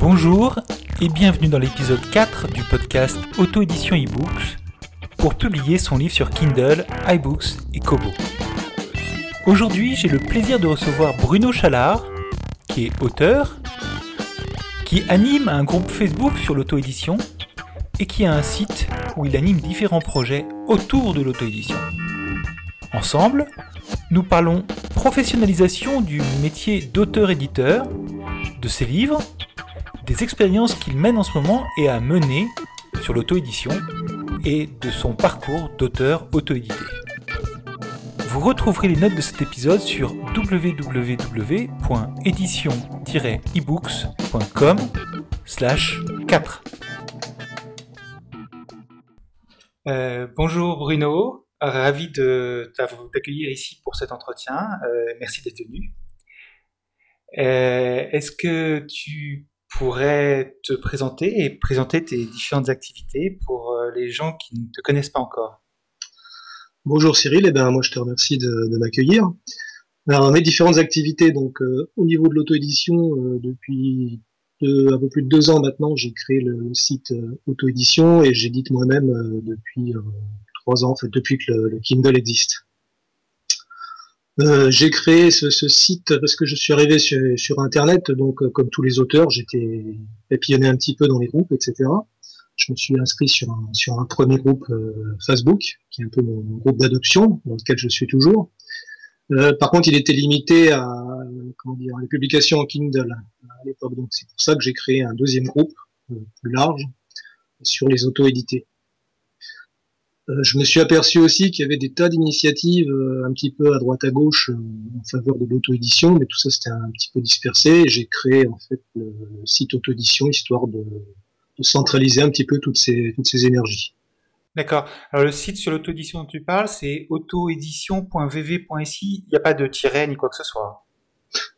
Bonjour et bienvenue dans l'épisode 4 du podcast Auto-édition eBooks pour publier son livre sur Kindle, iBooks et Kobo. Aujourd'hui, j'ai le plaisir de recevoir Bruno Chalard, qui est auteur, qui anime un groupe Facebook sur l'auto-édition et qui a un site où il anime différents projets autour de l'auto-édition. Ensemble, nous parlons professionnalisation du métier d'auteur-éditeur, de ses livres, des expériences qu'il mène en ce moment et a mené sur l'auto-édition et de son parcours d'auteur auto-édité. Vous retrouverez les notes de cet épisode sur www.édition-ebooks.com slash 4. Euh, bonjour Bruno, ravi de t'accueillir ici pour cet entretien. Euh, merci d'être venu. Euh, Est-ce que tu pourrais te présenter et présenter tes différentes activités pour les gens qui ne te connaissent pas encore? Bonjour Cyril, et eh ben moi je te remercie de, m'accueillir. Alors mes différentes activités, donc euh, au niveau de l'auto-édition, euh, depuis un peu plus de deux ans maintenant, j'ai créé le site euh, auto-édition et j'édite moi-même depuis trois ans, en fait depuis que le, le Kindle existe. j'ai créé ce, site parce que je suis arrivé sur, sur Internet, donc comme tous les auteurs, j'étais papillonné un petit peu dans les groupes, etc je me suis inscrit sur un, sur un premier groupe euh, Facebook, qui est un peu mon, groupe d'adoption, dans lequel je suis toujours. Euh, par contre, il était limité à comment dire, les publications en Kindle à l'époque. Donc, c'est pour ça que j'ai créé un deuxième groupe euh, plus large sur les auto-édités. Euh, je me suis aperçu aussi qu'il y avait des tas d'initiatives un petit peu à droite à gauche en faveur de l'auto-édition, mais tout ça c'était un petit peu dispersé. J'ai créé en fait le site auto-édition histoire de de centraliser un petit peu toutes ces, toutes ces énergies. D'accord. Alors le site sur l'auto-édition dont tu parles, c'est autoédition.vv.si. Il n'y a pas de tiret ni quoi que ce soit.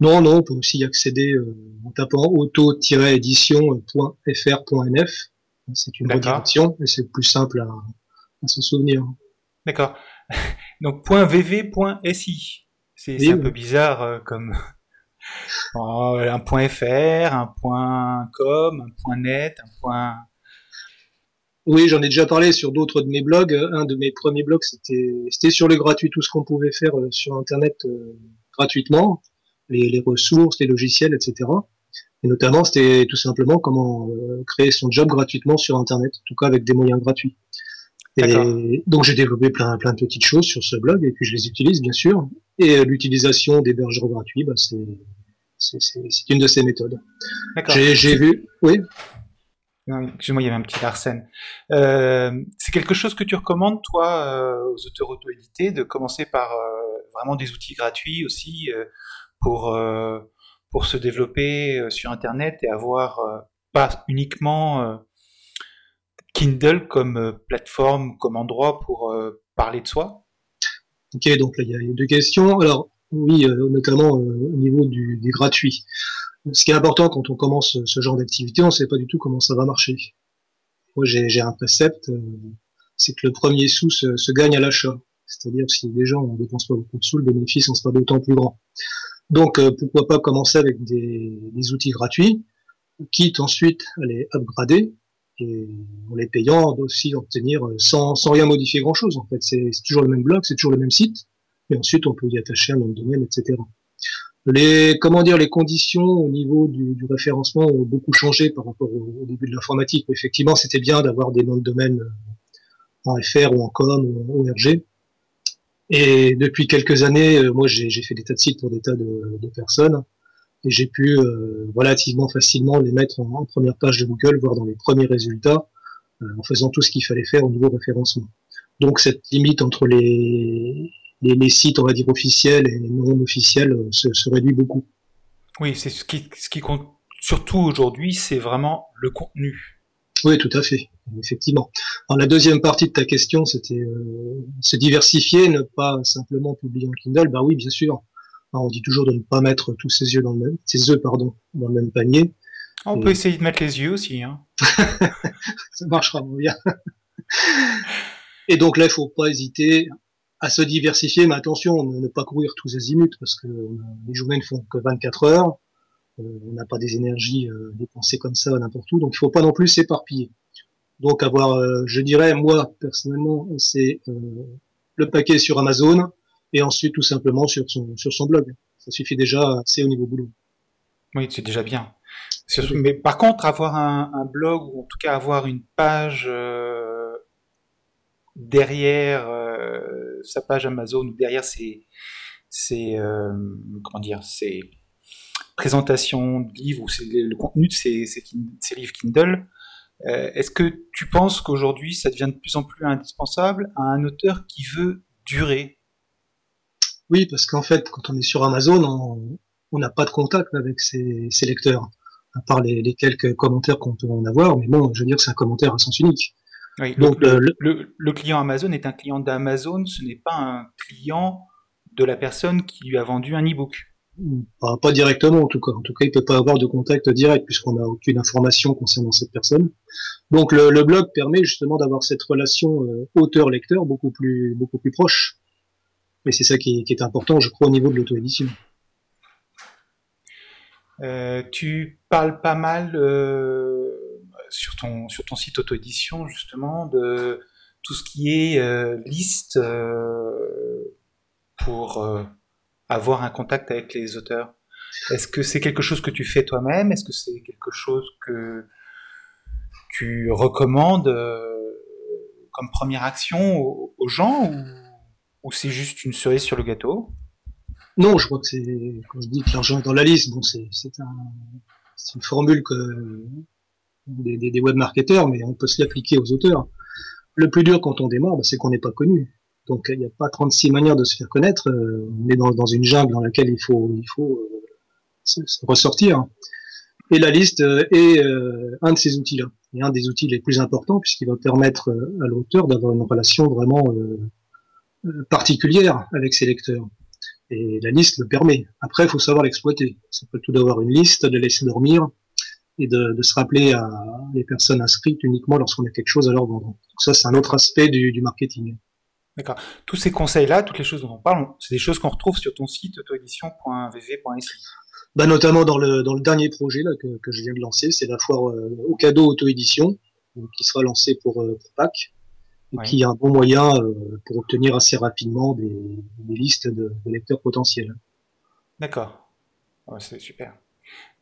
Non, non, on peut aussi y accéder euh, en tapant auto-édition.fr.nf. C'est une redirection et c'est plus simple à, à se souvenir. D'accord. Donc .vv.si. C'est oui, un oui. peu bizarre euh, comme un point .fr, un point .com, un point .net, un point... Oui, j'en ai déjà parlé sur d'autres de mes blogs. Un de mes premiers blogs, c'était sur le gratuit, tout ce qu'on pouvait faire euh, sur Internet euh, gratuitement, les, ressources, les logiciels, etc. Et notamment, c'était tout simplement comment euh, créer son job gratuitement sur Internet, en tout cas avec des moyens gratuits. Et donc j'ai développé plein, plein de petites choses sur ce blog et puis je les utilise bien sûr. Et l'utilisation d'hébergeurs gratuits, bah, c'est c'est une de ces méthodes. J'ai vu, oui. Excuse-moi, il y avait un petit Arsène. Euh, c'est quelque chose que tu recommandes, toi, euh, aux auteurs auto-édités, de commencer par euh, vraiment des outils gratuits aussi euh, pour, euh, pour se développer euh, sur Internet et avoir pas uniquement Kindle comme plateforme, comme endroit pour parler de soi? Ok, donc là, il y a deux questions. Alors, oui, euh, notamment euh, au niveau du, gratuit. Ce qui est important quand on commence ce genre d'activité, on ne sait pas du tout comment ça va marcher. Moi, j'ai un précepte, euh, c'est que le premier sou se, se gagne à l'achat. C'est-à-dire si les gens ne dépensent pas beaucoup de sous, le bénéfice en sera d'autant plus grand. Donc, pourquoi pas commencer avec des, des, outils gratuits, quitte ensuite à les upgrader, et en les payant aussi obtenir sans, sans rien modifier grand-chose. En fait, c'est toujours le même blog, c'est toujours le même site, et ensuite on peut y attacher un nom de domaine, etc. Les, comment dire, les conditions au niveau du, du référencement ont beaucoup changé par rapport au, au début de l'informatique. Effectivement, c'était bien d'avoir des noms de domaine en FR ou en COM ou en ORG. Et depuis quelques années, euh, moi j'ai fait des tas de sites pour des tas de, de personnes et j'ai pu euh, relativement facilement les mettre en, en, première page de Google, voire dans les premiers résultats, euh, en faisant tout ce qu'il fallait faire au niveau référencement. Donc cette limite entre les, les, les, sites, on va dire, officiels et non officiels euh, se, se réduit beaucoup. Oui, c'est ce qui, ce qui compte surtout aujourd'hui, c'est vraiment le contenu. Oui, tout à fait, effectivement. Alors, la deuxième partie de ta question, c'était euh, se diversifier, ne pas simplement publier en Kindle. Bah oui, bien sûr. Alors, on dit toujours de ne pas mettre tous ses œufs dans le même, ses œufs, pardon, dans le même panier. On peut essayer de mettre les yeux aussi. Hein. ça marchera bien. Et donc là, il faut pas hésiter à se diversifier, mais attention, ne, pas courir tous azimuts, parce que les journées ne font que 24 heures, euh, on n'a pas des énergies euh, dépensées comme ça n'importe où, donc il faut pas non plus s'éparpiller. Donc avoir, euh, je dirais, moi personnellement, c'est le paquet sur Amazon et ensuite tout simplement sur son, sur son blog. Ça suffit déjà, c'est au niveau boulot. Oui, c'est déjà bien. Mais par contre, avoir un, un, blog ou en tout cas avoir une page derrière euh, sa page Amazon ou derrière ses, ses euh, comment dire, ses présentations de livres ou le contenu de ses, livres Kindle, euh, est-ce que tu penses qu'aujourd'hui ça devient de plus en plus indispensable à un auteur qui veut durer Oui, parce qu'en fait, quand on est sur Amazon, on n'a pas de contact avec ses, lecteurs, à part les, les quelques commentaires qu'on peut en avoir, mais bon, je veux dire, c'est un commentaire à sens unique. Donc, le, client Amazon est un client d'Amazon, ce n'est pas un client de la personne qui lui a vendu un e-book. Pas, directement en tout cas. En tout cas, il peut pas avoir de contact direct puisqu'on n'a aucune information concernant cette personne. Donc le, blog permet justement d'avoir cette relation euh, auteur-lecteur beaucoup plus beaucoup plus proche. Et c'est ça qui, est important, je crois, au niveau de l'auto-édition. Euh, tu parles pas mal euh, sur ton, sur ton site auto-édition, justement, de tout ce qui est euh, liste pour avoir un contact avec les auteurs. Est-ce que c'est quelque chose que tu fais toi-même? Est-ce que c'est quelque chose que tu recommandes comme première action aux, gens c'est juste une cerise sur le gâteau? Non, je crois que c'est, quand je dis que l'argent est dans la liste, bon, c'est, c'est, un, c'est une formule que des, des, web marketeurs, mais on peut se l'appliquer aux auteurs. Le plus dur quand on démarre, c'est qu'on n'est pas connu. Donc il n'y a pas 36 manières de se faire connaître. Euh, on est dans, dans, une jungle dans laquelle il faut, il faut euh, se, ressortir. Et la liste euh, est un de ces outils-là. Et un des outils les plus importants puisqu'il va permettre à l'auteur d'avoir une relation vraiment particulière avec ses lecteurs. Et la liste le permet. Après, il faut savoir l'exploiter. Ça peut tout d'avoir une liste, de laisser dormir, et de, de, se rappeler à les personnes inscrites uniquement lorsqu'on a quelque chose à leur vendre. Donc ça, c'est un autre aspect du, du marketing. D'accord. Tous ces conseils-là, toutes les choses dont on parle, c'est des choses qu'on retrouve sur ton site autoédition.vv.si. Bah, notamment dans le, dans le dernier projet là, que, que je viens de lancer, c'est la foire euh, au cadeau auto-édition, qui sera lancée pour, euh, pour Pâques, et qui est un bon moyen euh, pour obtenir assez rapidement des, des listes de, de lecteurs potentiels. D'accord. Ouais, c'est super.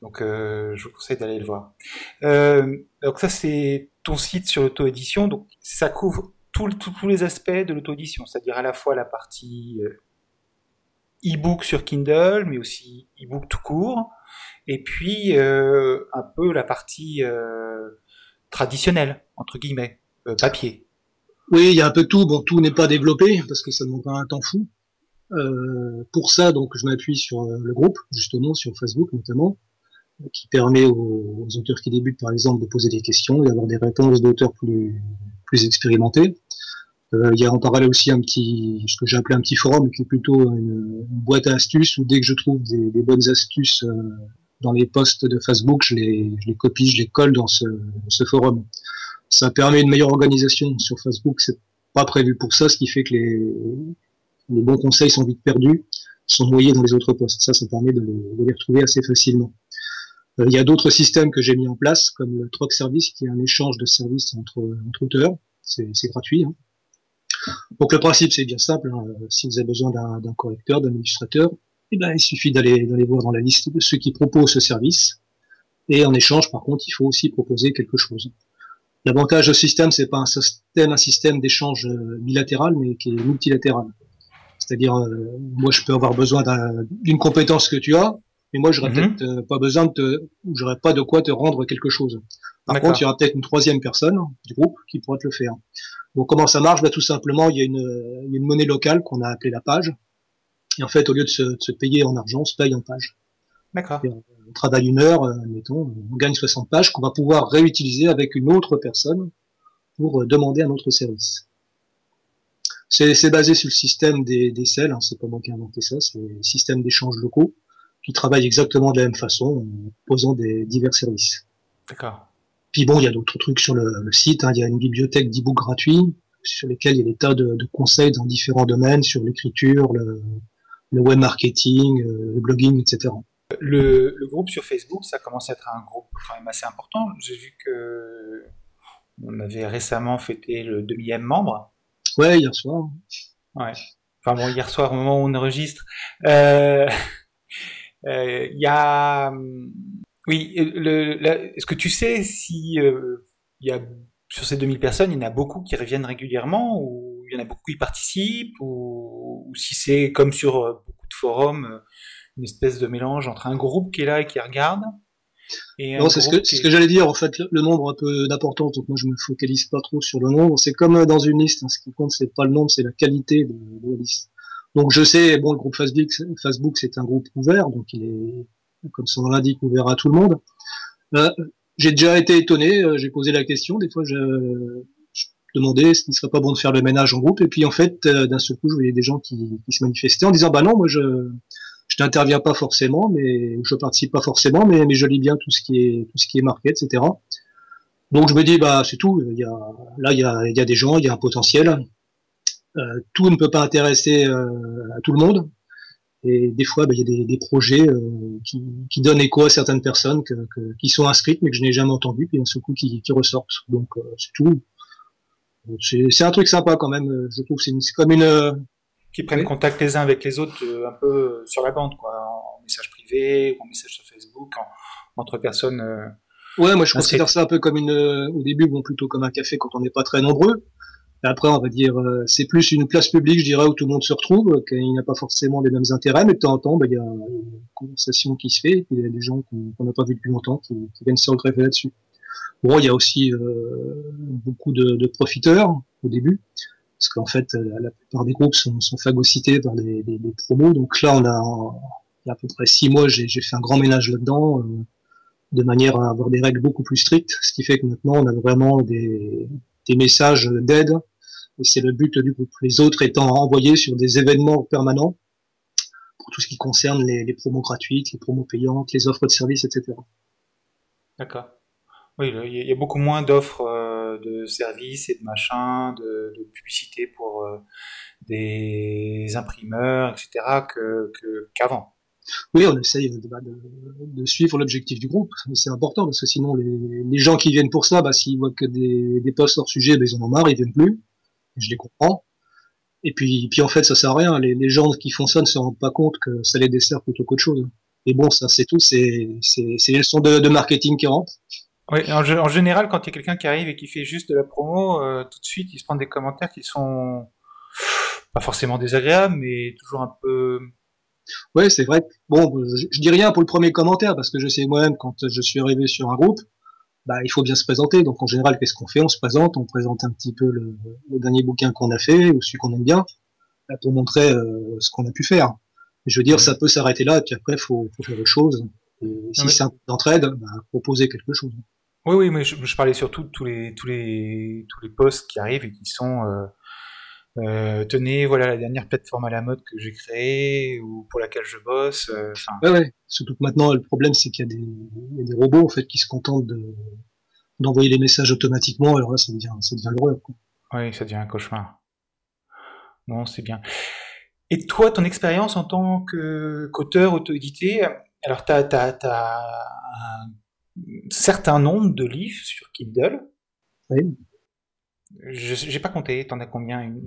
Donc euh, je vous conseille d'aller le voir. Euh, donc ça c'est ton site sur l'auto-édition, donc ça couvre tous les aspects de l'auto-édition, c'est-à-dire à la fois la partie euh, e-book sur Kindle, mais aussi e-book tout court, et puis un peu la partie traditionnelle, entre guillemets, papier. Oui, il y a un peu tout. Bon, tout n'est pas développé parce que ça demande un temps fou. Euh, pour ça, donc, je m'appuie sur le groupe, justement, sur Facebook notamment, qui permet aux, auteurs qui débutent, par exemple, de poser des questions et d'avoir des réponses d'auteurs plus, plus expérimentés. Euh, il y a en parallèle aussi un petit, ce que j'ai appelé un petit forum, qui est plutôt une, boîte à astuces où dès que je trouve des, des bonnes astuces euh, dans les posts de Facebook, je les, je les copie, je les colle dans ce, ce forum. Ça permet une meilleure organisation sur Facebook. C'est pas prévu pour ça, ce qui fait que les, les bons conseils sont vite perdus, sont noyés dans les autres posts. Ça, ça permet de les, retrouver assez facilement. Euh, il y a d'autres systèmes que j'ai mis en place, comme le Troc Service, qui est un échange de services entre, entre auteurs. C'est gratuit. Hein. Donc le principe, c'est bien simple. Hein. Si vous avez besoin d'un correcteur, d'un illustrateur, eh ben, il suffit d'aller voir dans la liste de ceux qui proposent ce service. Et en échange, par contre, il faut aussi proposer quelque chose. L'avantage de ce système, c'est pas un système, un système d'échange euh, bilatéral, mais qui est multilatéral. C'est-à-dire, euh, moi, je peux avoir besoin d'une compétence que tu as, mais moi, j'aurais mhm. peut-être euh, pas besoin de te, j'aurais pas de quoi te rendre quelque chose. Par contre, il y aura peut-être une troisième personne du groupe qui pourra te le faire. Donc, comment ça marche? Bah, Tout simplement, il y, a une, il y a une monnaie locale qu'on a appelée la page. Et en fait, au lieu de se, de se payer en argent, on se paye en page. D'accord. On travaille une heure, mettons, on gagne 60 pages qu'on va pouvoir réutiliser avec une autre personne pour euh, demander un autre service. C'est basé sur le système des, des selles, hein, c'est pas moi qui ai inventé ça, c'est le système d'échange locaux qui travaille exactement de la même façon en posant des divers services. D'accord. Puis bon, il y a d'autres trucs sur le, site. Hein. Il y a une bibliothèque d'e-books gratuits sur lesquels il y a des tas de, conseils dans différents domaines sur l'écriture, le, web marketing, euh, le blogging, etc. Le, groupe sur Facebook, ça commence à être un groupe quand même assez important. J'ai vu que on avait récemment fêté le 2000 membre. Ouais, hier soir. Ouais. Enfin bon, hier soir, au moment où on enregistre. Euh, euh, il y a. Oui, est-ce que tu sais si il y a sur ces 2000 personnes, il y en a beaucoup qui reviennent régulièrement ou il y en a beaucoup qui participent ou, si c'est comme sur euh, beaucoup de forums, euh, une espèce de mélange entre un groupe qui est là et qui regarde non, c'est ce que, ce que j'allais dire. En fait, le, nombre un peu d'importance. Donc moi, je me focalise pas trop sur le nombre. C'est comme dans une liste. Hein, ce qui compte, c'est pas le nombre, c'est la qualité de, la liste. Donc je sais, bon, le groupe Facebook, Facebook, c'est un groupe ouvert, donc il est, comme son nom l'indique, ouvert à tout le monde. Euh, j'ai déjà été étonné, euh, j'ai posé la question, des fois je, je demandais ce ne serait pas bon de faire le ménage en groupe, et puis en fait, euh, d'un seul coup, je voyais des gens qui, qui, se manifestaient en disant, bah non, moi je, je n'interviens pas forcément, mais je participe pas forcément, mais, je lis bien tout ce qui est tout ce qui est marqué, etc. Donc je me dis, bah c'est tout. Il y a, là, il y a, il y a des gens, il y a un potentiel. Euh, tout ne peut pas intéresser à tout le monde. Et des fois, bah, il y a des, des projets euh, qui, qui, donnent écho à certaines personnes que, que, qui sont inscrites, mais que je n'ai jamais entendu, puis d'un seul coup qui, qui ressortent. Donc euh, c'est tout. C'est un truc sympa quand même. Je trouve c'est comme une euh, qui prennent contact les uns avec les autres un peu sur la bande, quoi, en message privé, en message sur Facebook, entre personnes. ouais, moi je considère ça un peu comme une, au début, bon, plutôt comme un café quand on n'est pas très nombreux après, on va dire, euh, c'est plus une place publique, je dirais, où tout le monde se retrouve, qu'il n'y a pas forcément les mêmes intérêts, mais de temps en temps, bah, il y a une conversation qui se fait, et il y a des gens qu'on n'a pas vus depuis longtemps qui, viennent se regretter là-dessus. Bon, il y a aussi euh, beaucoup de, profiteurs au début, parce qu'en fait, la, plupart des groupes sont, phagocytés par des, promos. Donc là, on a, il y a à peu près six mois, j'ai fait un grand ménage là-dedans, euh, de manière à avoir des règles beaucoup plus strictes, ce qui fait que maintenant, on a vraiment des, messages d'aide. Et c'est le but du groupe. Les autres étant envoyés sur des événements permanents pour tout ce qui concerne les, promos gratuites, les promos payantes, les offres de services, etc. D'accord. Oui, il y a beaucoup moins d'offres euh, de services et de machins, de, publicité pour euh, des imprimeurs, etc. qu'avant. oui, on essaye de, suivre l'objectif du groupe. C'est important parce que sinon, les, gens qui viennent pour ça, bah, s'ils voient que des, des posts hors sujet, bah, ils en ont marre, ils viennent plus je les comprends. Et puis, puis en fait, ça sert à rien. Les, gens qui font ça ne se rendent pas compte que ça les dessert plutôt qu'autre chose. Et bon, ça, c'est tout. C'est les leçons de, marketing qui rentrent. Oui, en, général, quand il y a quelqu'un qui arrive et qui fait juste de la promo, euh, tout de suite, il se prend des commentaires qui sont pas forcément désagréables, mais toujours un peu. Ouais, c'est vrai. Bon, je, je dis rien pour le premier commentaire parce que je sais moi-même quand je suis arrivé sur un groupe, bah, il faut bien se présenter. Donc en général, qu'est-ce qu'on fait? On se présente, on présente un petit peu le, dernier bouquin qu'on a fait ou celui qu'on aime bien, bah, pour montrer euh, ce qu'on a pu faire. Je veux dire, ça peut s'arrêter là, et puis après, il faut, faut, faire autre chose. Et si c'est un d'entraide, bah, proposer quelque chose. Oui, oui, mais je, parlais surtout de tous les tous les tous les posts qui arrivent et qui sont euh, euh, tenez, voilà la dernière plateforme à la mode que j'ai créée ou pour laquelle je bosse. Euh, ouais, ouais. Surtout que maintenant, le problème, c'est qu'il y, a des robots en fait qui se contentent de d'envoyer les messages automatiquement. Alors là, ça devient, ça devient. Oui, ça devient un cauchemar. Bon, c'est bien. Et toi, ton expérience en tant qu'auteur auto-édité, alors tu as, un certain nombre de livres sur Kindle. Oui. Je n'ai pas compté, t'en as combien? Une,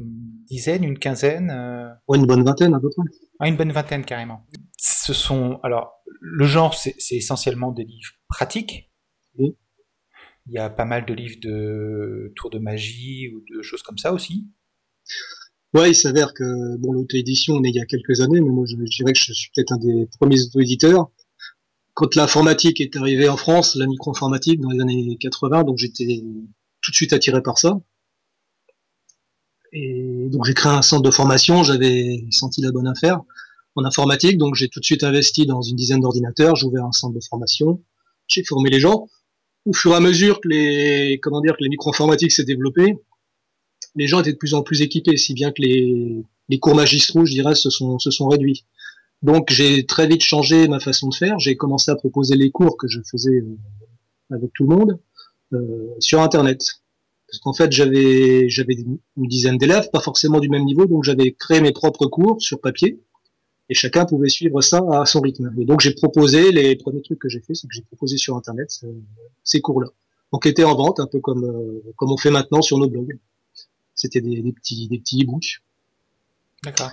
dizaine, une quinzaine euh? une bonne vingtaine à peu près. Ah, une bonne vingtaine carrément. Ce sont, alors, le genre, c'est essentiellement des livres pratiques. Oui. Il y a pas mal de livres de tours de magie ou de choses comme ça aussi. Ouais, il s'avère que bon, l'auto-édition, on est il y a quelques années, mais moi je, dirais que je suis peut-être un des premiers auto-éditeurs. Quand l'informatique est arrivée en France, la micro-informatique dans les années 80, donc j'étais tout de suite attiré par ça. Et donc j'ai créé un centre de formation, j'avais senti la bonne affaire en informatique, donc j'ai tout de suite investi dans une dizaine d'ordinateurs, j'ai ouvert un centre de formation, j'ai formé les gens. Au fur et à mesure que les comment dire que les micro-informatiques s'est développé, les gens étaient de plus en plus équipés, si bien que les, cours magistraux, je dirais, se sont réduits. Donc j'ai très vite changé ma façon de faire. J'ai commencé à proposer les cours que je faisais euh, avec tout le monde sur Internet. Parce qu'en fait, j'avais j'avais une dizaine d'élèves, pas forcément du même niveau, donc j'avais créé mes propres cours sur papier et chacun pouvait suivre ça à son rythme. Et donc j'ai proposé les premiers trucs que j'ai fait, c'est que j'ai proposé sur internet ces cours-là. Donc étaient en vente un peu comme euh, comme on fait maintenant sur nos blogs. C'était des, des, petits des petits e-books. D'accord.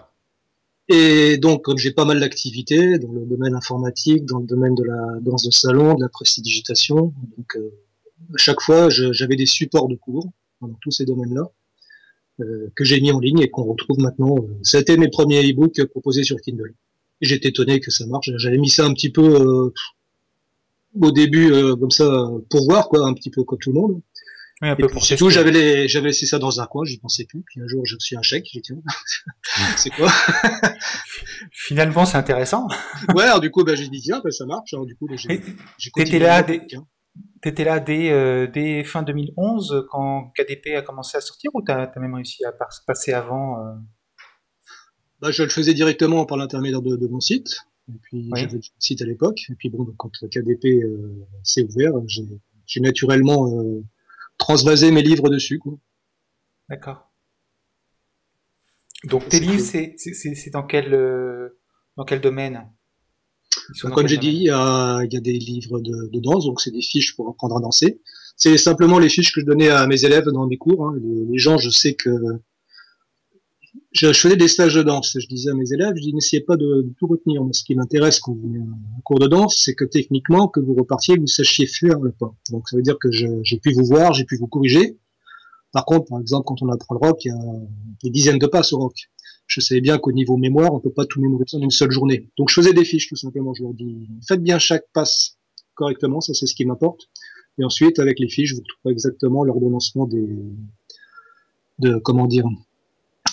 Et donc comme j'ai pas mal d'activités dans le domaine informatique, dans le domaine de la danse de salon, de la prestidigitation, donc euh, à chaque fois, j'avais des supports de cours dans tous ces domaines-là euh, que j'ai mis en ligne et qu'on retrouve maintenant. Été mes premiers e-books proposés sur Kindle. J'étais étonné que ça marche. J'avais mis ça un petit peu euh, au début comme ça pour voir quoi, un petit peu comme tout le monde. Oui, un peu pour tout, j'avais les, j'avais laissé ça dans un coin, j'y pensais plus. Puis un jour, j'ai reçu un chèque, j'ai dit tiens, c'est quoi? Finalement, c'est intéressant. ouais, alors du coup, bah, j'ai dit tiens, bah, ça marche. Alors du coup, bah, j'ai, j'ai là, des, tu étais là dès, euh, dès, fin 2011 quand KDP a commencé à sortir ou tu as, même réussi à passer avant euh? Bah, Je le faisais directement par l'intermédiaire de, mon site. Et puis j'avais le site à l'époque. Et puis bon, quand KDP euh, s'est ouvert, j'ai naturellement transvasé mes livres dessus. D'accord. Donc tes livres, c'est dans quel, dans quel domaine? Comme j'ai dit, il y, a, des livres de, danse, donc c'est des fiches pour apprendre à danser. C'est simplement les fiches que je donnais à mes élèves dans mes cours. Hein. Les, gens, je sais que je, faisais des stages de danse. Je disais à mes élèves, je n'essayez pas de, tout retenir. Mais ce qui m'intéresse quand vous venez un cours de danse, c'est que techniquement, que vous repartiez, vous sachiez faire le pas. Donc ça veut dire que j'ai pu vous voir, j'ai pu vous corriger. Par contre, par exemple, quand on apprend le rock, il y a des dizaines de passes au rock je savais bien qu'au niveau mémoire, on peut pas tout mémoriser en une seule journée. Donc je faisais des fiches tout simplement. Je leur dis faites bien chaque passe correctement, ça c'est ce qui m'apporte. Et ensuite, avec les fiches, vous trouverez exactement l'ordonnancement des, de comment dire,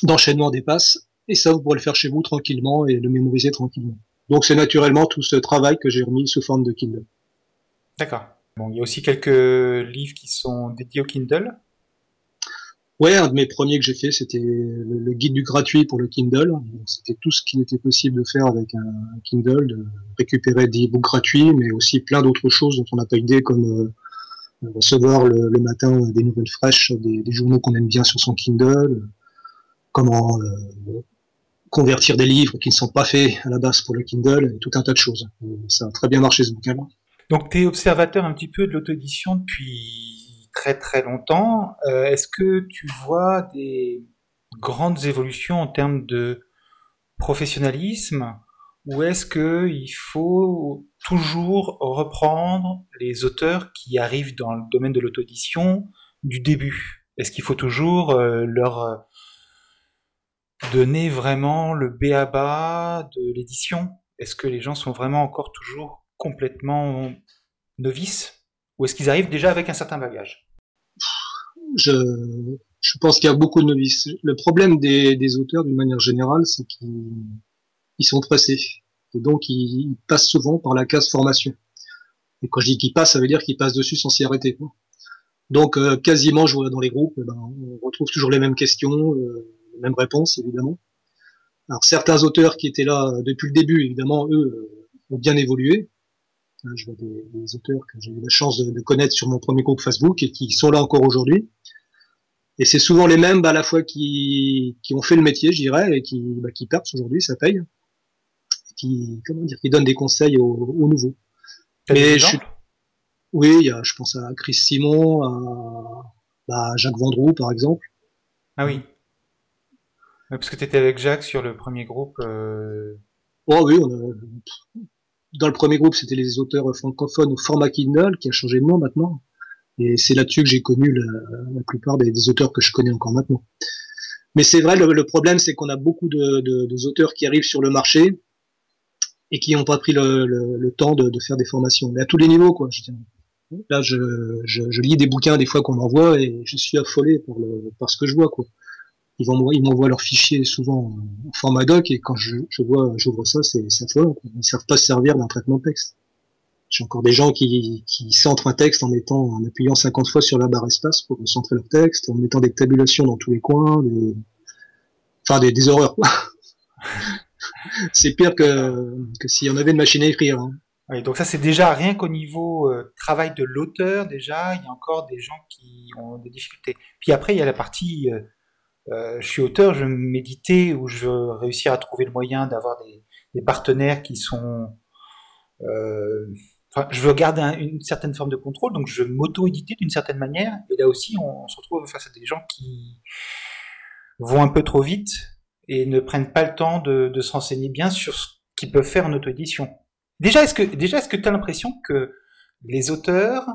d'enchaînement des passes. Et ça, vous pourrez le faire chez vous tranquillement et le mémoriser tranquillement. Donc c'est naturellement tout ce travail que j'ai remis sous forme de Kindle. D'accord. Bon, il y a aussi quelques livres qui sont dédiés au Kindle. Ouais, un de mes premiers que j'ai fait, c'était le, guide du gratuit pour le Kindle. C'était tout ce qui était possible de faire avec un, Kindle, de récupérer des e-books gratuits, mais aussi plein d'autres choses dont on n'a pas idée, comme euh, recevoir le, matin des nouvelles fraîches, des, journaux qu'on aime bien sur son Kindle, comment euh, convertir des livres qui ne sont pas faits à la base pour le Kindle, tout un tas de choses. ça a très bien marché ce bouquin-là. Donc tu es observateur un petit peu de l'auto-édition depuis très très longtemps. Euh, est-ce que tu vois des grandes évolutions en termes de professionnalisme ou est-ce qu'il faut toujours reprendre les auteurs qui arrivent dans le domaine de l'auto-édition du début? Est-ce qu'il faut toujours euh, leur euh, donner vraiment le B à bas de l'édition? Est-ce que les gens sont vraiment encore toujours complètement novices? Ou est-ce qu'ils arrivent déjà avec un certain bagage? Je, pense qu'il y a beaucoup de novices. Le problème des, auteurs, d'une manière générale, c'est qu'ils ils sont pressés. Et donc, ils, passent souvent par la case formation. Et quand je dis qu'ils passent, ça veut dire qu'ils passent dessus sans s'y arrêter. Donc, euh, quasiment, je vois dans les groupes, eh ben, on retrouve toujours les mêmes questions, euh, les mêmes réponses, évidemment. Alors, certains auteurs qui étaient là depuis le début, évidemment, eux, euh, ont bien évolué. Je vois des, auteurs que j'ai eu la chance de, connaître sur mon premier groupe Facebook et qui sont là encore aujourd'hui. Et c'est souvent les mêmes, bah, à la fois qui, qui ont fait le métier, je dirais, et qui, bah, qui percent aujourd'hui, ça paye, qui, comment dire, qui donnent des conseils aux, aux nouveaux. Mais je, oui, il y a, je pense à Chris Simon, à, bah, Jacques Vendroux, par exemple. Ah oui. Parce que tu étais avec Jacques sur le premier groupe. Euh... Oh oui, on a, dans le premier groupe, c'était les auteurs francophones au format Kindle, qui a changé de nom maintenant. Et c'est là-dessus que j'ai connu la, plupart des, auteurs que je connais encore maintenant. Mais c'est vrai, le, problème, c'est qu'on a beaucoup de, auteurs qui arrivent sur le marché et qui n'ont pas pris le, temps de, faire des formations. Mais à tous les niveaux, quoi. Là, je, je, lis des bouquins des fois qu'on m'envoie et je suis affolé par, par ce que je vois, quoi ils vont ils m'envoient leurs fichiers souvent en format doc et quand je, vois j'ouvre ça c'est c'est affolant ils ne savent pas se servir d'un traitement de texte j'ai encore des gens qui, qui centrent un texte en mettant en appuyant 50 fois sur la barre espace pour centrer leur texte en mettant des tabulations dans tous les coins enfin des, horreurs c'est pire que que s'il y en avait une machine à écrire hein. donc ça c'est déjà rien qu'au niveau euh, travail de l'auteur déjà, il y a encore des gens qui ont des difficultés. Puis après il y a la partie euh, euh, je suis auteur, je veux méditer ou je veux réussir à trouver le moyen d'avoir des, partenaires qui sont enfin, je veux garder une certaine forme de contrôle, donc je m'auto-éditer d'une certaine manière. Et là aussi, on, se retrouve face à des gens qui vont un peu trop vite et ne prennent pas le temps de, de se renseigner bien sur ce qu'ils peuvent faire en auto-édition. Déjà, est-ce que déjà est-ce que tu as l'impression que les auteurs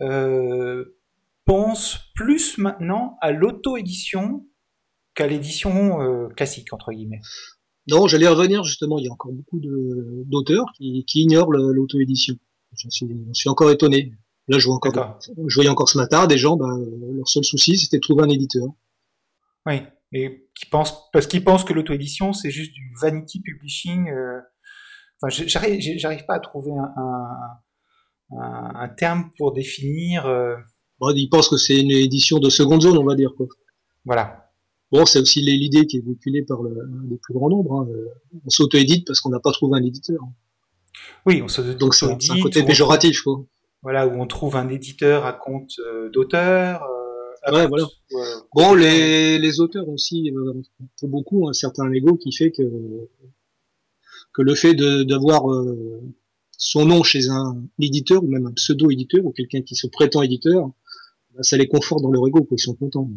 euh, pensent plus maintenant à l'auto-édition qu'à l'édition euh, classique entre guillemets Non, j'allais revenir justement. Il y a encore beaucoup d'auteurs qui, qui, ignorent l'auto-édition. Je suis, suis, encore étonné. Là, je vois encore, je voyais encore ce matin des gens, ben, leur seul souci, c'était de trouver un éditeur. Oui, et qui pensent parce qu'ils pensent que l'auto-édition c'est juste du vanity publishing. Euh, Enfin, j'arrive pas à trouver un, un, un, terme pour définir. Euh... Bon, ils pensent que c'est une édition de seconde zone, on va dire. Quoi. Voilà. Bon, c'est aussi l'idée qui est véhiculée par le, le plus grand nombre. Hein. On s'auto-édite parce qu'on n'a pas trouvé un éditeur. Oui, on se donc c'est un côté péjoratif, quoi. Voilà, où on trouve un éditeur à compte euh, d'auteur. Euh, ouais, voilà. Euh, bon, les, les auteurs aussi, euh, pour beaucoup, un certain ego qui fait que que le fait d'avoir euh, son nom chez un éditeur ou même un pseudo-éditeur ou quelqu'un qui se prétend éditeur, bah, ça les conforte dans leur ego, quoi, ils sont contents.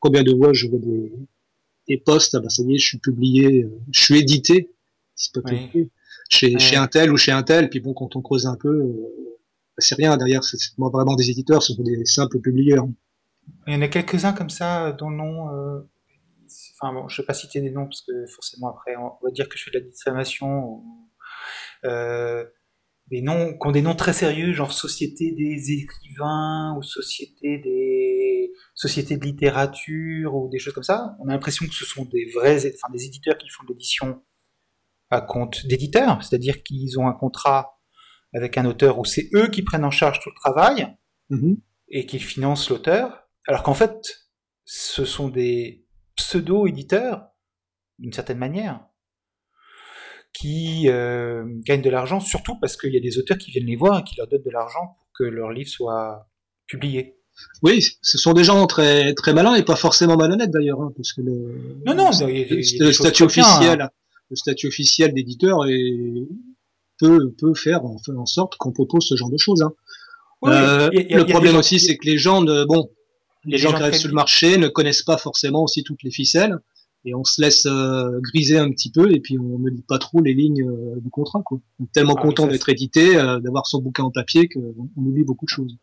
Combien de fois je vois des, des posts, ah bah ça y est, je suis publié, euh, je suis édité, c'est pas chez, chez un tel ou chez un tel, puis bon, quand on creuse un peu, euh, c'est rien derrière, c'est vraiment des éditeurs, ce sont des simples publieurs. Il y en a quelques-uns comme ça dont le nom enfin bon, je vais pas citer des noms parce que forcément après on va dire que je fais de la diffamation ou euh, des noms qui ont des noms très sérieux, genre Société des écrivains ou Société des sociétés de littérature ou des choses comme ça. On a l'impression que ce sont des vrais, enfin des éditeurs qui font de l'édition à compte d'éditeurs, c'est-à-dire qu'ils ont un contrat avec un auteur où c'est eux qui prennent en charge tout le travail mm-hmm. et qui financent l'auteur, alors qu'en fait ce sont des pseudo-éditeurs, d'une certaine manière, qui euh, gagnent de l'argent, surtout parce qu'il y a des auteurs qui viennent les voir et qui leur donnent de l'argent pour que leur livre soit publié. Oui, ce sont des gens très très malins et pas forcément malhonnêtes d'ailleurs, hein, parce que le, non, non, le, statut officiel, hein. le statut officiel d'éditeur peut peut faire en, sorte qu'on propose ce genre de choses. Hein. Euh, le problème aussi, c'est que les gens, de, bon, les gens qui arrivent sur le marché ne connaissent pas forcément aussi toutes les ficelles et on se laisse euh, griser un petit peu et puis on ne lit pas trop les lignes euh, du contrat quoi. On est tellement ah content d'être édité, euh, d'avoir son bouquin en papier qu'on oublie beaucoup de choses.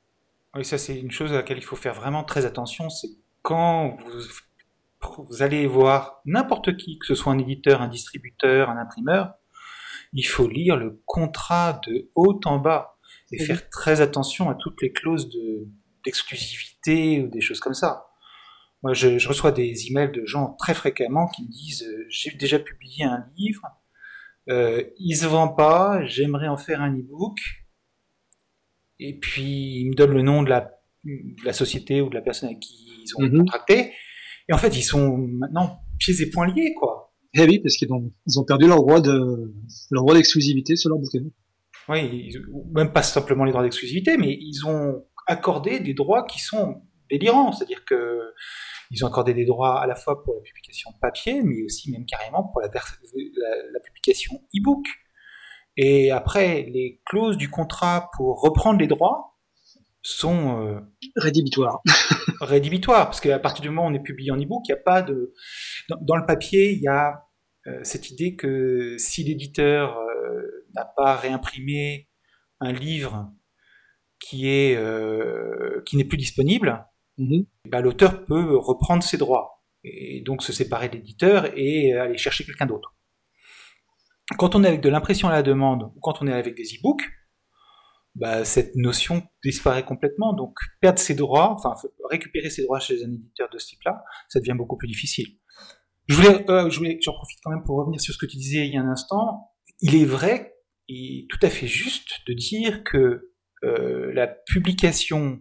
Oui, ça c'est une chose à laquelle il faut faire vraiment très attention, c'est quand vous, vous allez voir n'importe qui, que ce soit un éditeur, un distributeur, un imprimeur, il faut lire le contrat de haut en bas et faire très attention à toutes les clauses de d'exclusivité ou des choses comme ça. Moi, je, reçois des emails de gens très fréquemment qui me disent euh, j'ai déjà publié un livre, euh, il se vend pas, j'aimerais en faire un e-book, et puis ils me donnent le nom de la, la société ou de la personne avec qui ils ont mhm. contracté, et en fait ils sont maintenant pieds et poings liés, quoi. Eh oui, parce qu'ils ont, ils ont perdu leur droit de leur droit d'exclusivité sur leur bouquin. Oui, même pas simplement les droits d'exclusivité, mais ils ont accorder des droits qui sont délirants, c'est-à-dire que ils ont accordé des droits à la fois pour la publication papier, mais aussi même carrément pour la, la, publication e-book. Et après, les clauses du contrat pour reprendre les droits sont euh, rédhibitoires. rédhibitoires, parce qu'à partir du moment où on est publié en e-book, il n'y a pas de dans, le papier, il y a euh, cette idée que si l'éditeur euh, n'a pas réimprimé un livre qui est euh, qui n'est plus disponible, mhm. bah, l'auteur peut reprendre ses droits et donc se séparer de l'éditeur et aller chercher quelqu'un d'autre. Quand on est avec de l'impression à la demande ou quand on est avec des e-books, bah, cette notion disparaît complètement. Donc perdre ses droits, enfin récupérer ses droits chez un éditeur de ce type-là, ça devient beaucoup plus difficile. Je voulais, euh, je j'en profite quand même pour revenir sur ce que tu disais il y a un instant. Il est vrai et tout à fait juste de dire que euh, la publication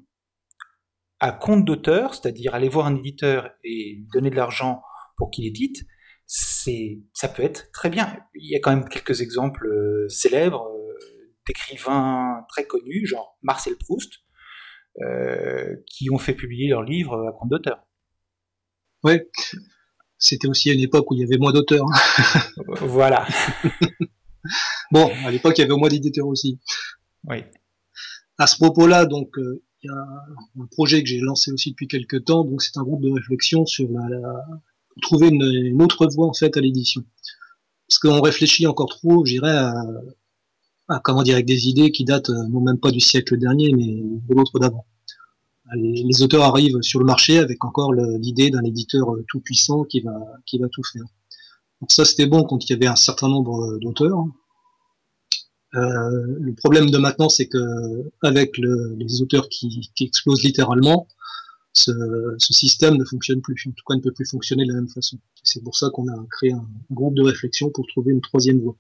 à compte d'auteur, c'est-à-dire aller voir un éditeur et lui donner de l'argent pour qu'il édite, c'est, ça peut être très bien. Il y a quand même quelques exemples euh, célèbres euh, d'écrivains très connus, genre Marcel Proust, qui ont fait publier leurs livres à compte d'auteur. Oui, c'était aussi une époque où il y avait moins d'auteurs. voilà. bon, à l'époque, il y avait moins d'éditeurs aussi. Oui. À ce propos-là, donc, il y a un projet que j'ai lancé aussi depuis quelques temps. Donc, c'est un groupe de réflexion sur la, trouver une, autre voie en fait à l'édition. Parce qu'on réfléchit encore trop, je dirais, à, comment dire, avec des idées qui datent euh, non même pas du siècle dernier, mais de l'autre d'avant. Les, auteurs arrivent sur le marché avec encore l'idée d'un éditeur euh, tout puissant qui va qui va tout faire. Donc ça c'était bon quand il y avait un certain nombre euh, le problème de maintenant, c'est que avec les auteurs qui, qui explosent littéralement, ce, système ne fonctionne plus, en tout cas ne peut plus fonctionner de la même façon. C'est pour ça qu'on a créé un groupe de réflexion pour trouver une troisième voie.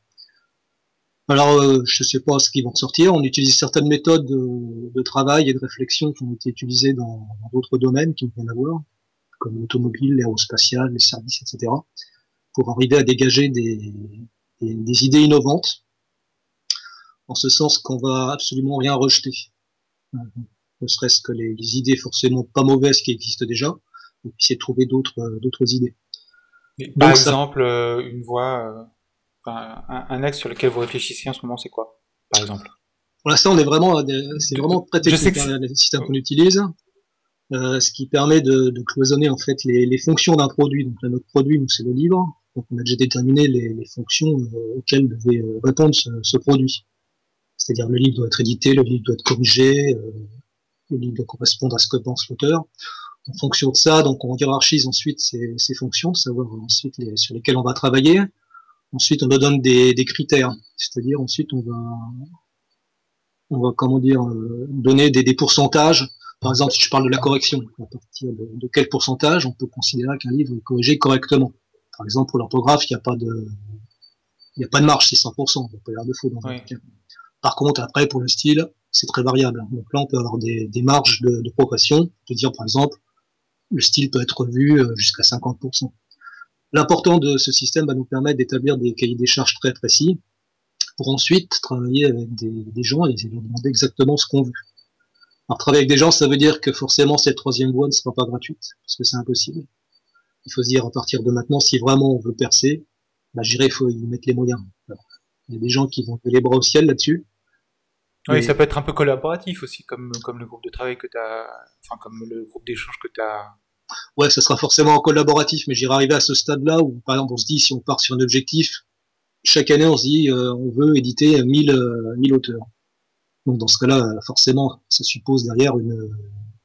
Alors, euh, je ne sais pas ce qui va sortir. On utilise certaines méthodes de, travail et de réflexion qui ont été utilisées dans d'autres domaines qui n'ont rien à voir, comme l'automobile, l'aérospatial, les services, etc., pour arriver à dégager des, des idées innovantes, en ce sens qu'on va absolument rien rejeter ne serait-ce que les, idées forcément pas mauvaises qui existent déjà, et puis essayer de trouver d'autres euh, d'autres idées. par exemple, euh, une voie, euh, un, axe sur lequel vous réfléchissez en ce moment, c'est quoi, par exemple? Pour l'instant, on est vraiment, c'est vraiment très technique hein, le système qu'on utilise, ce qui permet de, cloisonner en fait les, fonctions d'un produit. Donc là, notre produit, c'est le livre. Donc on a déjà déterminé les, fonctions auxquelles devait répondre ce, produit. C'est-à-dire le livre doit être édité, le livre doit être corrigé, le livre doit correspondre à ce que pense l'auteur. En fonction de ça, donc on hiérarchise ensuite ces, ces fonctions, savoir ensuite les, sur lesquelles on va travailler. Ensuite, on nous donne des, des critères, c'est-à-dire ensuite on va, on va comment dire, euh, donner des, des, pourcentages. Par exemple, si je parle de la correction, à partir de, de quel pourcentage on peut considérer qu'un livre est corrigé correctement? Par exemple, pour l'orthographe, il n'y a pas de, il n'y a pas de marge, c'est 100%, il n'y a pas l'air de faux dans oui. Par contre, après, pour le style, c'est très variable. Donc là, on peut avoir des, marges de, progression. Je veux dire, par exemple, le style peut être vu euh, jusqu'à 50%. L'important de ce système va nous permettre d'établir des cahiers des charges très précis pour ensuite travailler avec des, gens et leur demander exactement ce qu'on veut. Alors travailler avec des gens, ça veut dire que forcément cette troisième voie ne sera pas gratuite, parce que c'est impossible. Il faut se dire à partir de maintenant, si vraiment on veut percer, bah, je il faut y mettre les moyens. Il y a des gens qui vont les bras au ciel là-dessus, oui, ça peut être un peu collaboratif aussi, comme, comme le groupe de travail que tu as, enfin, comme le groupe d'échange que tu as. Ouais, ça sera forcément collaboratif, mais j'irai arriver à ce stade-là où, par exemple, on se dit, si on part sur un objectif, chaque année, on se dit, euh, on veut éditer 1000, 1000 euh, auteurs. Donc, dans ce cas-là, forcément, ça suppose derrière une,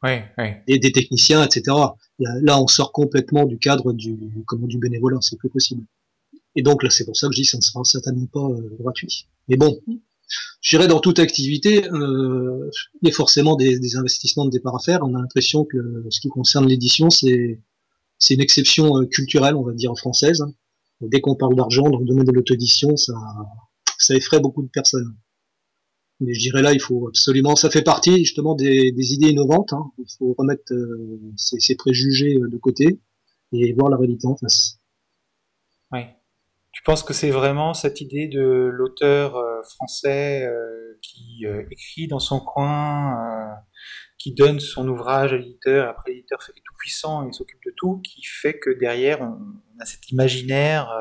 ouais, ouais. Des, des, techniciens, etc. Là, on sort complètement du cadre du, comment, du bénévolat, c'est plus possible. Et donc, là, c'est pour ça que je dis, ça ne sera certainement pas euh, gratuit. Mais bon, je dirais dans toute activité, euh, il y a forcément des, investissements de départ à faire. On a l'impression que ce qui concerne l'édition, c'est une exception euh, culturelle, on va dire française. Dès qu'on parle d'argent dans le domaine de l'auto-édition, ça, ça effraie beaucoup de personnes. Mais je dirais là, il faut absolument, ça fait partie justement des, idées innovantes. Hein. Il faut remettre euh, ces, préjugés de côté et voir la réalité en face. Oui. Tu penses que c'est vraiment cette idée de l'auteur euh, français euh, qui euh, écrit dans son coin, qui donne son ouvrage à l'éditeur, après l'éditeur est tout puissant et s'occupe de tout, qui fait que derrière on, a cet imaginaire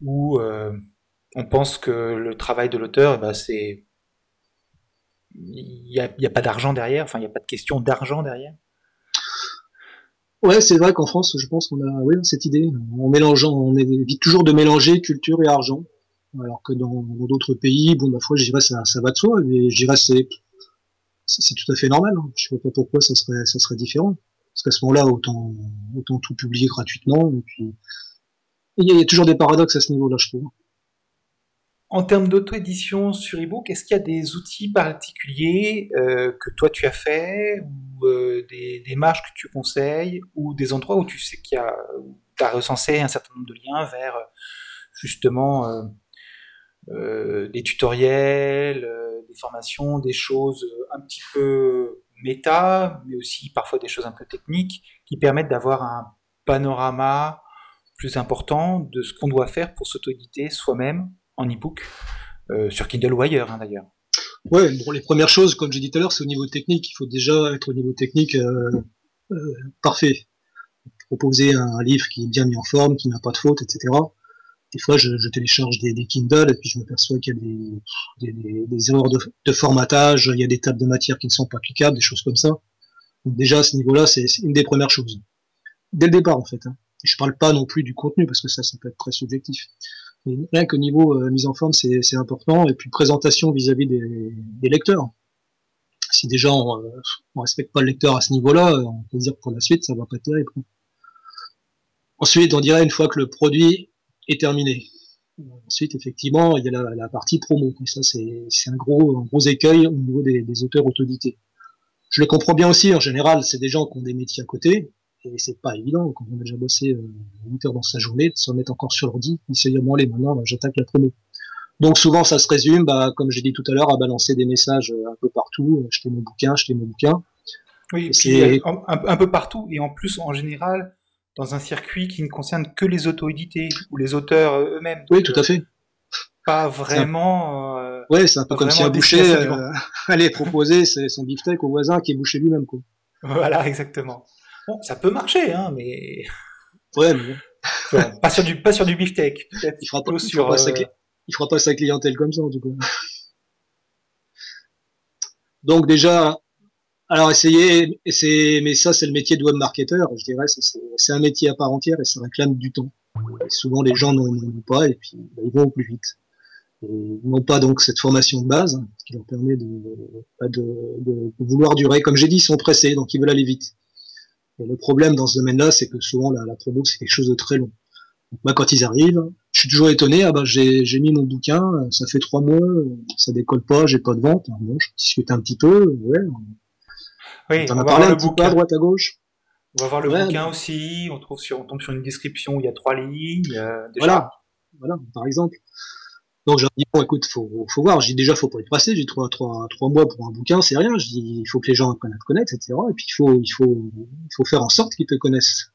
où on pense que le travail de l'auteur, eh ben, c'est il n'y a, a, pas d'argent derrière, enfin il n'y a pas de question d'argent derrière. Ouais, c'est vrai qu'en France, je pense qu'on a oui, cette idée. En mélangeant, on évite toujours de mélanger culture et argent. Alors que dans d'autres pays, bon, ma foi, je dirais ça, ça va de soi. Et je dirais c'est c'est tout à fait normal. Hein. Je vois pas pourquoi ça serait ça serait différent. Parce qu'à ce moment-là, autant autant tout publier gratuitement. Et puis il y, a toujours des paradoxes à ce niveau-là, je trouve. En termes d'auto-édition sur ebook, est-ce qu'il y a des outils particuliers euh, que toi tu as fait, ou euh, des démarches que tu conseilles, ou des endroits où tu sais qu'il y a, tu as recensé un certain nombre de liens vers justement euh, des tutoriels, des formations, des choses un petit peu méta, mais aussi parfois des choses un peu techniques qui permettent d'avoir un panorama plus important de ce qu'on doit faire pour s'auto-éditer soi-même? En e-book sur Kindle ou ailleurs hein, d'ailleurs. Ouais, bon, les premières choses, comme j'ai dit tout à l'heure, c'est au niveau technique. Il faut déjà être au niveau technique parfait. Proposer un livre qui est bien mis en forme, qui n'a pas de faute, etc. Des fois, je, télécharge des, des, Kindle et puis je m'aperçois qu'il y a des, erreurs de, de, formatage, il y a des tables de matière qui ne sont pas applicables, des choses comme ça. Donc déjà, à ce niveau-là, c'est une des premières choses. Dès le départ, en fait. Hein. Je parle pas non plus du contenu, parce que ça, ça peut être très subjectif. Rien qu'au niveau euh, mise en forme, c'est important. Et puis présentation vis-à-vis -vis des, des, lecteurs. Si déjà euh, on respecte pas le lecteur à ce niveau-là, on peut dire que pour la suite, ça va pas être terrible. Ensuite, on dirait une fois que le produit est terminé. Ensuite, effectivement, il y a la, la partie promo. Et ça, c'est un gros, un gros écueil au niveau des, des auteurs autodités. Je le comprends bien aussi, en général, c'est des gens qui ont des métiers à côté, et c'est pas évident, quand on a déjà bossé euh, 8 heures dans sa journée, de se remettre encore sur l'ordi, il se dit, bon allez, maintenant, bah, j'attaque la promo. Donc souvent, ça se résume, bah, comme j'ai dit tout à l'heure, à balancer des messages euh, un peu partout, acheter mon bouquin, acheter mon bouquin. Oui, un, un, peu partout, et en plus, en général, dans un circuit qui ne concerne que les auto-édités ou les auteurs euh, eux-mêmes. Oui, tout à fait. Pas vraiment. Euh, ouais, c'est un peu comme si un boucher euh, allait proposer son beefsteak au voisin qui est bouché lui-même, quoi. Voilà, exactement. Bon, ça peut marcher, hein, mais. Ouais, mais pas sur du pas sur du beefsteak. Il fera pas, sur. Fera pas sa, il fera pas sa clientèle comme ça, du coup. Donc déjà, alors essayez, essayez mais ça c'est le métier de web marketer, je dirais, c'est un métier à part entière et ça réclame du temps. Et souvent les gens n'en ont pas et puis bah, ils vont au plus vite. Et ils n'ont pas donc cette formation de base qui leur permet de, de, de, de vouloir durer. Comme j'ai dit, ils sont pressés, donc ils veulent aller vite. Et le problème dans ce domaine-là, c'est que souvent la, la promo c'est quelque chose de très long. Donc, moi, quand ils arrivent, je suis toujours étonné. Ah bah j'ai mis mon bouquin, ça fait trois mois, ça décolle pas, j'ai pas de vente. Bon, je discute un petit peu, ouais, oui, on, on va parlé un le bouquin à droite à gauche. On va voir le ouais, bouquin aussi. On trouve sur, on tombe sur une description où il y a trois lignes. Euh, déjà. Voilà, voilà, par exemple. Donc j'ai dit bon, écoute, faut, faut voir. J'ai déjà, faut pas être pressé. J'ai trois, trois, trois mois pour un bouquin, c'est rien. Je dis, il faut que les gens apprennent à te connaître, etc. Et puis il faut, faire en sorte qu'ils te connaissent.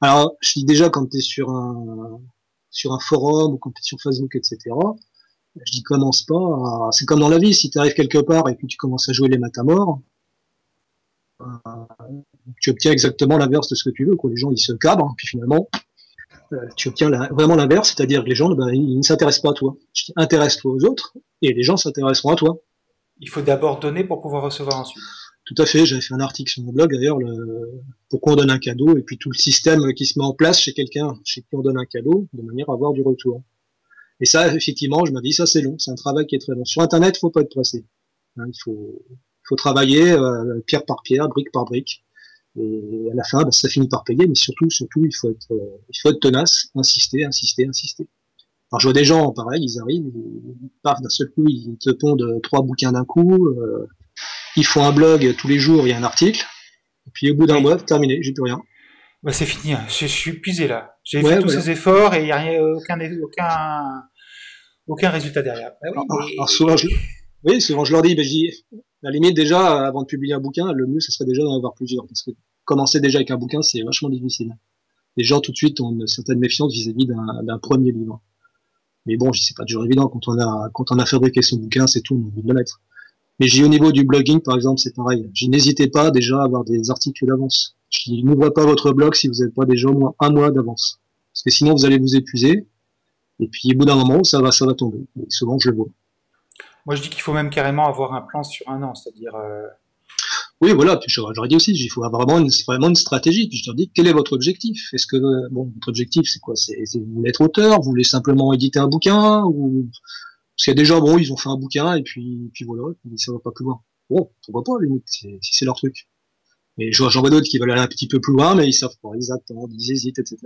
Alors, je dis déjà quand tu sur un, forum ou quand tu es sur Facebook, etc. Je dis commence pas. C'est comme dans la vie. Si tu arrives quelque part et puis tu commences à jouer les matamores, tu obtiens exactement l'inverse de ce que tu veux. Quoi. Les gens, ils se cabrent, puis finalement, euh, tu obtiens la, vraiment l'inverse, c'est-à-dire que les gens, ben, ils ne s'intéressent pas à toi. Tu t'intéresses-toi aux autres, et les gens s'intéresseront à toi. Il faut d'abord donner pour pouvoir recevoir ensuite. Tout à fait, j'avais fait un article sur mon blog d'ailleurs, le... pourquoi on donne un cadeau, et puis tout le système qui se met en place chez quelqu'un, chez qui on donne un cadeau, de manière à avoir du retour. Et ça, effectivement, je me dis, ça c'est long, c'est un travail qui est très long. Sur Internet, il faut pas être pressé. Hein, il faut, faut travailler euh, pierre par pierre, brique par brique. Et à la fin, bah, ça finit par payer, mais surtout, surtout, il faut être, euh, il faut être tenace, insister, insister, insister. Alors je vois des gens, pareil, ils arrivent, ils partent d'un seul coup, ils te pondent trois bouquins d'un coup, euh, ils font un blog tous les jours, il y a un article, et puis au bout d'un oui. mois, terminé, j'ai plus rien. Bah c'est fini, hein. je, je, suis épuisé là. J'ai ouais, fait tous ces efforts et il n'y a aucun, aucun, aucun résultat derrière. Bah oui, alors, mais... alors, souvent, je, oui, souvent je leur dis, bah, je dis, la limite déjà, avant de publier un bouquin, le mieux ce serait déjà d'en avoir plusieurs, parce que commencer déjà avec un bouquin, c'est vachement difficile. Les gens tout de suite ont une certaine méfiance vis-à-vis d'un premier livre. Mais bon, c'est pas toujours évident quand on a quand on a fabriqué son bouquin, c'est tout, on veut le mettre. Mais j'ai au niveau du blogging, par exemple, c'est pareil. N'hésitez pas déjà à avoir des articles d'avance. N'ouvrez pas votre blog si vous n'avez pas déjà au moins un mois d'avance, parce que sinon vous allez vous épuiser. Et puis au bout d'un moment, ça va, ça va tomber. Et souvent, je le vois. Moi, je dis qu'il faut même carrément avoir un plan sur un an, c'est-à-dire. Euh... Oui, voilà. Puis j'aurais dit aussi, il faut avoir vraiment une, vraiment une stratégie. Puis je leur dis, quel est votre objectif? Est-ce que bon, votre objectif, c'est quoi? C'est vous voulez être auteur Vous voulez simplement éditer un bouquin ou parce qu'il y a des gens, bon, ils ont fait un bouquin et puis, puis voilà, ça va pas plus loin. Bon, pourquoi pas, limite, si c'est leur truc. Mais j'en vois d'autres qui veulent aller un petit peu plus loin, mais ils savent pas, ils attendent, ils hésitent, etc.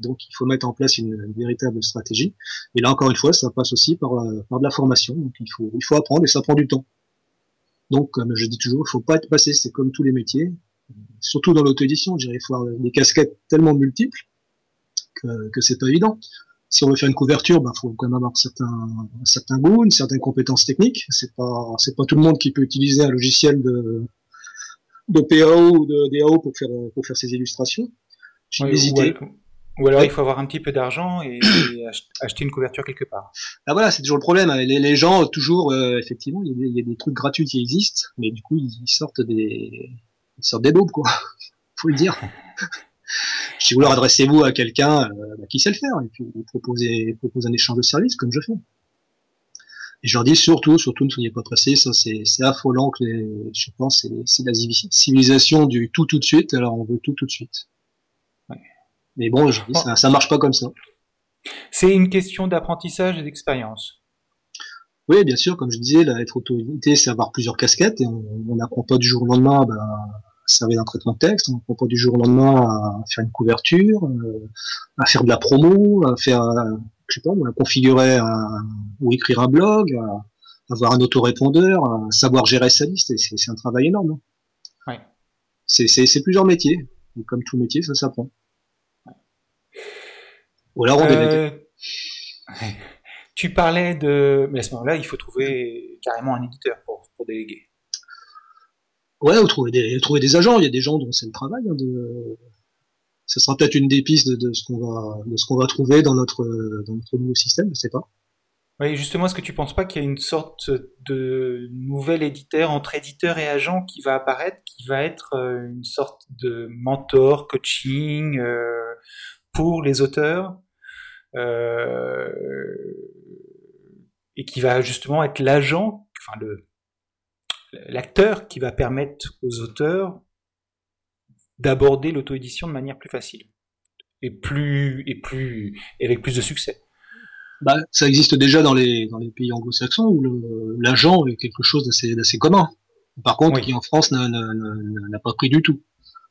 Donc il faut mettre en place une, une, véritable stratégie. Et là encore une fois, ça passe aussi par, euh, par de la formation. Donc il faut, il faut apprendre et ça prend du temps. Donc comme je dis toujours, il faut pas être passé, c'est comme tous les métiers, surtout dans l'auto-édition, je dirais, il faut avoir des casquettes tellement multiples que, que c'est pas évident. Si on veut faire une couverture, ben faut quand même avoir certains, un certain goût, une certaine compétence technique. C'est pas, c'est pas tout le monde qui peut utiliser un logiciel de, de PAO ou de DAO pour faire, pour faire ses illustrations. J'ai ouais, hésité. Ou alors il faut avoir un petit peu d'argent et, acheter une couverture quelque part. Ah voilà, c'est toujours le problème. Les, gens, toujours, euh, effectivement, il y, a des, trucs gratuits qui existent, mais du coup, ils, sortent des, ils sortent des daubes, quoi. faut le dire. si vous leur adressez-vous à quelqu'un euh, bah, qui sait le faire, et puis vous proposez, proposez un échange de services, comme je fais. Et je leur dis surtout, surtout ne soyez pas pressés, ça c'est affolant que les, je pense, c'est la civilisation du tout tout de suite, alors on veut tout tout de suite. Mais bon, dis, ça, ça marche pas comme ça. C'est une question d'apprentissage et d'expérience. Oui, bien sûr, comme je disais, la, être autorité, c'est avoir plusieurs casquettes, et on n'apprend pas du jour au lendemain ben, à servir d'un traitement de texte, on n'apprend pas du jour au lendemain à faire une couverture, euh, à faire de la promo, à faire je sais pas, à configurer un, ou écrire un blog, à, avoir un autorépondeur, à savoir gérer sa liste, c'est un travail énorme. Hein. Ouais. C'est plusieurs métiers. Et comme tout métier, ça s'apprend. Ou alors on euh... Tu parlais de. Mais à ce moment-là, il faut trouver carrément un éditeur pour, pour déléguer. Ouais, ou trouver des, trouver des agents. Il y a des gens dont c'est le travail hein, de, ce sera peut-être une des pistes de, ce qu'on va, de ce qu'on va trouver dans notre, dans notre nouveau système, je sais pas. Oui, justement, est-ce que tu penses pas qu'il y a une sorte de nouvel éditeur entre éditeur et agent qui va apparaître, qui va être euh, une sorte de mentor, coaching euh, pour les auteurs euh, et qui va justement être l'agent, enfin le l'acteur qui va permettre aux auteurs d'aborder l'auto-édition de manière plus facile et plus et plus et avec plus de succès. Bah, ça existe déjà dans les dans les pays anglo-saxons où l'agent est quelque chose d'assez commun. Par contre, qui en France n'a pas pris du tout.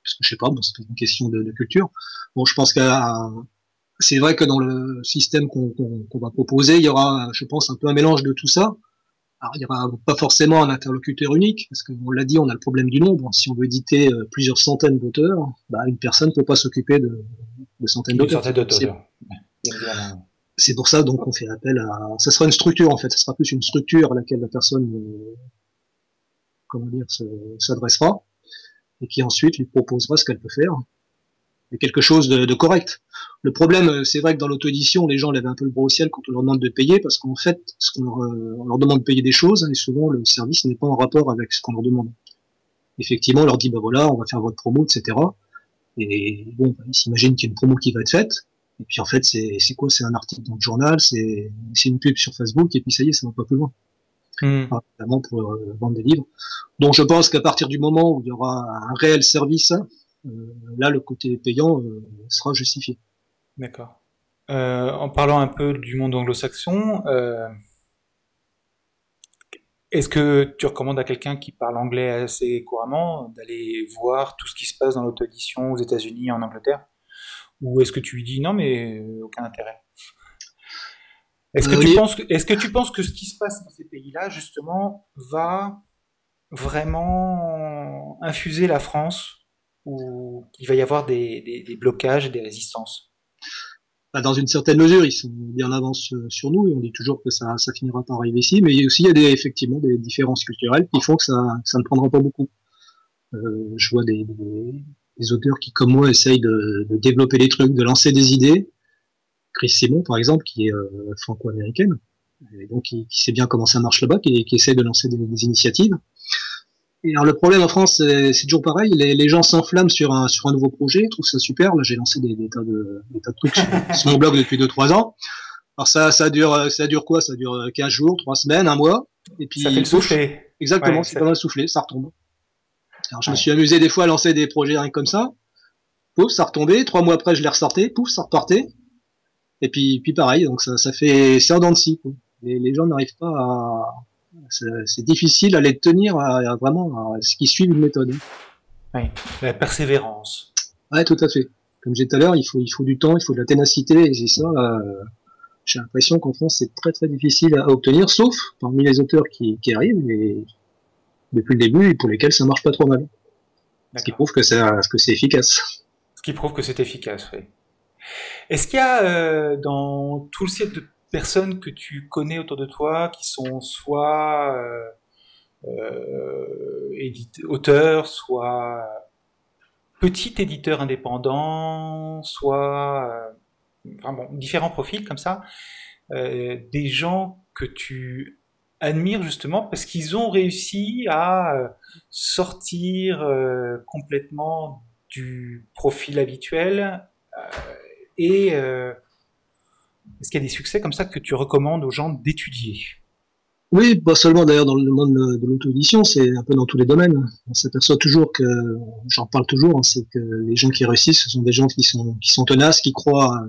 Parce que je sais pas, bon, c'est une question de, culture. Bon, je pense que c'est vrai que dans le système qu'on va proposer, il y aura, je pense, un peu un mélange de tout ça. Alors, il n'y aura pas forcément un interlocuteur unique, parce qu'on l'a dit, on a le problème du nombre. Si on veut éditer euh, plusieurs centaines d'auteurs, bah, une personne ne peut pas s'occuper de, de, centaines d'auteurs. C'est pour ça donc on fait appel à. Ça sera une structure en fait. Ça sera plus une structure à laquelle la personne, euh, comment dire, s'adressera et qui ensuite lui proposera ce qu'elle peut faire quelque chose de, correct. Le problème, euh, c'est vrai que dans l'auto-édition, les gens lèvent un peu le bras au ciel quand on leur demande de payer, parce qu'en fait, ce qu'on leur, euh, on leur demande de payer des choses, et souvent le service n'est pas en rapport avec ce qu'on leur demande. Effectivement, on leur dit, bah voilà, on va faire votre promo, etc. Et bon, bah, ils s'imaginent qu'il y a une promo qui va être faite, et puis en fait, c'est quoi? C'est un article dans le journal, c'est une pub sur Facebook, et puis ça y est, ça va pas plus loin. Mmh. pour euh, vendre des livres. Donc je pense qu'à partir du moment où il y aura un réel service, euh, là, le côté payant euh, sera justifié. D'accord. Euh, en parlant un peu du monde anglo-saxon, est-ce que tu recommandes à quelqu'un qui parle anglais assez couramment d'aller voir tout ce qui se passe dans l'auto-édition aux États-Unis, en Angleterre? Ou est-ce que tu lui dis non, mais aucun intérêt? Est-ce que, tu penses que, est-ce que tu penses que ce qui se passe dans ces pays-là, justement, va vraiment infuser la France ou il va y avoir des, blocages et des résistances? Bah, Dans une certaine mesure, ils sont bien en avance euh, sur nous et on dit toujours que ça, finira par arriver ici, mais aussi il y a des, effectivement des différences culturelles qui font que ça, ne prendra pas beaucoup. Euh, je vois des, auteurs qui, comme moi, essayent de, développer des trucs, de lancer des idées. Chris Simon, par exemple, qui est euh, franco-américaine, donc qui, sait bien comment ça marche là-bas, qui, qui essaie de lancer des initiatives. Et alors le problème en France, c'est toujours pareil, les, les gens s'enflamment sur un, sur un nouveau projet, trouvent ça super. Là, j'ai lancé des, des, tas de, des tas de trucs sur, mon blog depuis 2-3 ans. Alors ça, ça dure, ça dure quoi? Ça dure 15 jours, 3 semaines, un mois. Et puis ça fait le souffler. Exactement, c'est pas mal soufflé, ça retombe. Alors je me suis amusé des fois à lancer des projets rien comme ça. Pouf, ça retombait. Trois mois après, je les ressortais. Pouf, ça repartait. Et puis, puis pareil. Donc ça, ça fait, c'est en dents de scie. Et les gens n'arrivent pas à, c'est difficile à les tenir à, vraiment à ce qui suit une méthode. Oui, la persévérance. Ouais, tout à fait. Comme j'ai dit tout à l'heure, il faut, il faut du temps, il faut de la ténacité, et c'est ça, euh, j'ai l'impression qu'en France, c'est très très difficile à, obtenir, sauf parmi les auteurs qui, qui arrivent, et depuis le début, et pour lesquels ça marche pas trop mal. Ce qui prouve que c'est que c'est efficace. Ce qui prouve que c'est efficace, oui. Est-ce qu'il y a euh, dans tout le siècle de personnes que tu connais autour de toi qui sont soit euh, euh auteurs, soit petit éditeur indépendant, soit différents profils comme ça, des gens que tu admires justement parce qu'ils ont réussi à sortir complètement du profil habituel et est-ce qu'il y a des succès comme ça que tu recommandes aux gens d'étudier? Oui, pas seulement d'ailleurs dans le monde de l'auto-édition, c'est un peu dans tous les domaines. On s'aperçoit toujours que, j'en parle toujours, hein, c'est que les gens qui réussissent, ce sont des gens qui sont, qui sont tenaces, qui croient à,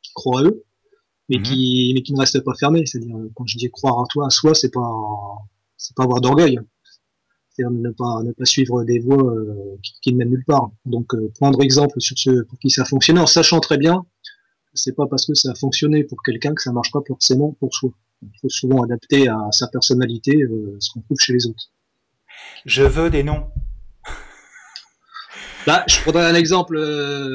qui croient à eux, mais mhm. qui, mais qui ne restent pas fermés. C'est-à-dire, quand je dis croire à toi, à soi, c'est pas, c'est pas avoir d'orgueil. C'est-à-dire ne pas, ne pas suivre des voies euh, qui, qui, ne mènent nulle part. Donc, euh, prendre exemple sur ceux pour qui ça a fonctionné, en sachant très bien, c'est pas parce que ça a fonctionné pour quelqu'un que ça marche pas forcément pour soi. Il faut souvent adapter à sa personnalité euh, ce qu'on trouve chez les autres. Je veux des noms. Là, je prendrais un exemple.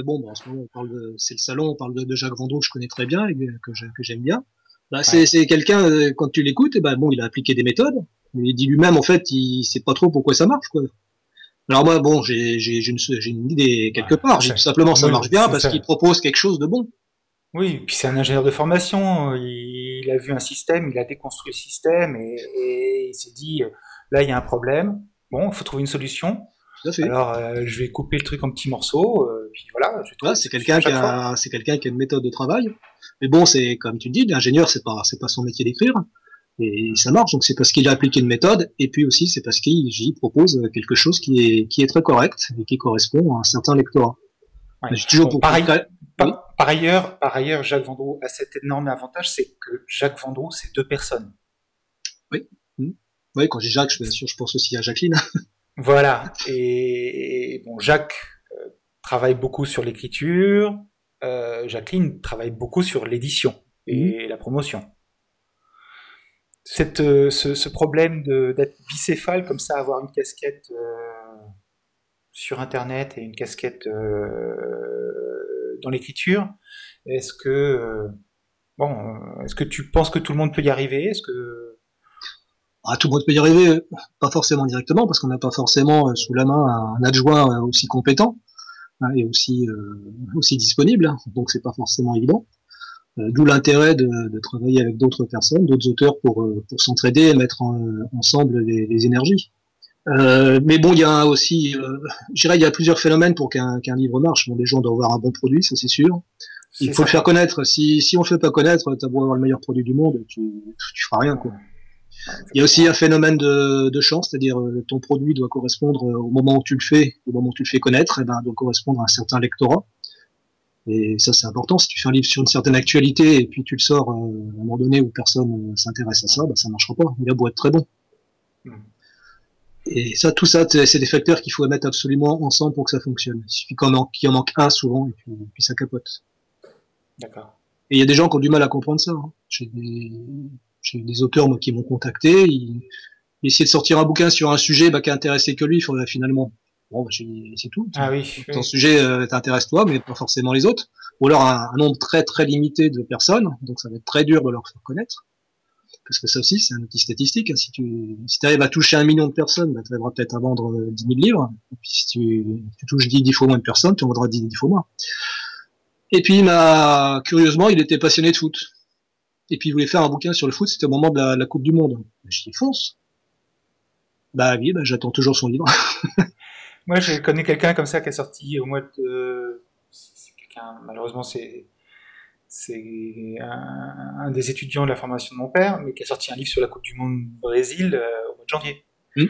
Bon, en ce moment, on parle de, c'est le salon, on parle de, Jacques Vendroux, que je connais très bien et que, j'aime bien. Bah, c'est, quelqu'un quand tu l'écoutes, et eh ben bon, il a appliqué des méthodes. Il dit lui-même, en fait, il sait pas trop pourquoi ça marche. Quoi. Alors moi, bon, j'ai, une, une, idée quelque part. J'ai tout simplement, ça marche bien parce qu'il propose quelque chose de bon. Oui, puis c'est un ingénieur de formation. Il, a vu un système, il a déconstruit le système et, il s'est dit euh, là il y a un problème. Bon, il faut trouver une solution. Alors euh, je vais couper le truc en petits morceaux. Euh, puis voilà. c'est quelqu'un qui a, c'est quelqu'un qui a une méthode de travail. Mais bon, c'est comme tu dis, l'ingénieur c'est pas, c'est pas son métier d'écrire. Et ça marche, donc c'est parce qu'il a appliqué une méthode, et puis aussi c'est parce qu'il propose quelque chose qui est, qui est très correct et qui correspond à un certain lectorat. toujours pour pareil, par, ailleurs, par ailleurs, Jacques Vendroux a cet énorme avantage, c'est que Jacques Vendroux, c'est deux personnes. Oui. Mmh. Oui, quand j'ai Jacques, je, sûr, je pense aussi à Jacqueline. voilà. Et bon, Jacques euh, travaille beaucoup sur l'écriture. Euh, Jacqueline travaille beaucoup sur l'édition et mmh. la promotion. Cette, euh, ce, problème d'être bicéphale comme ça, avoir une casquette sur Internet et une casquette dans l'écriture. Est-ce que euh, bon, euh, est-ce que tu penses que tout le monde peut y arriver? Est-ce que ah, tout le monde peut y arriver, pas forcément directement, parce qu'on n'a pas forcément euh, sous la main un adjoint aussi compétent hein, et aussi aussi disponible, donc c'est pas forcément évident. D'où l'intérêt de, travailler avec d'autres personnes, d'autres auteurs pour, pour s'entraider et mettre ensemble les, énergies. Euh, mais bon, il y a aussi, euh, je dirais, il y a plusieurs phénomènes pour qu'un livre marche. Bon, les gens doivent avoir un bon produit, ça c'est sûr. Il faut le faire connaître. Si, si on le fait pas connaître, t'as beau avoir le meilleur produit du monde, tu, tu feras rien, quoi. Il y a aussi un phénomène de, de chance, c'est-à-dire euh, ton produit doit correspondre euh, au moment où tu le fais, au moment où tu le fais connaître, et ben doit correspondre à un certain lectorat. Et ça c'est important. Si tu fais un livre sur une certaine actualité et puis tu le sors à un moment donné où personne s'intéresse à ça, ben, ça marchera pas. Il a beau être très bon. Hmm. Et ça, tout ça, c'est des facteurs qu'il faut mettre absolument ensemble pour que ça fonctionne. Il suffit qu'il en, manque un souvent et puis, ça capote. D'accord. Et il y a des gens qui ont du mal à comprendre ça. Hein. J'ai des, auteurs moi, qui m'ont contacté. Ils, ils, essayaient de sortir un bouquin sur un sujet bah, qui intéressait que lui, finalement. Bon, bah, c'est tout. Ah oui. Ton sujet euh, t'intéresse toi, mais pas forcément les autres. Ou alors un, un, nombre très très limité de personnes, donc ça va être très dur de leur faire connaître parce que ça aussi c'est un outil statistique. Hein. Si tu si arrives à toucher un million de personnes, bah, tu arriveras peut-être à vendre 10 euh, 000 livres. Et puis si tu, tu touches 10, 10 fois moins de personnes, tu en vendras 10, 10 fois moins. Et puis, m'a curieusement, il était passionné de foot. Et puis il voulait faire un bouquin sur le foot, c'était au moment de la, Coupe du Monde. Je dis fonce. Bah oui, bah, j'attends toujours son livre. Moi, je connais quelqu'un comme ça qui a sorti au mois de. quelqu'un, malheureusement, c'est c'est un, des étudiants de la formation de mon père, mais qui a sorti un livre sur la Coupe du Monde Brésil euh, au mois de janvier. Hmm.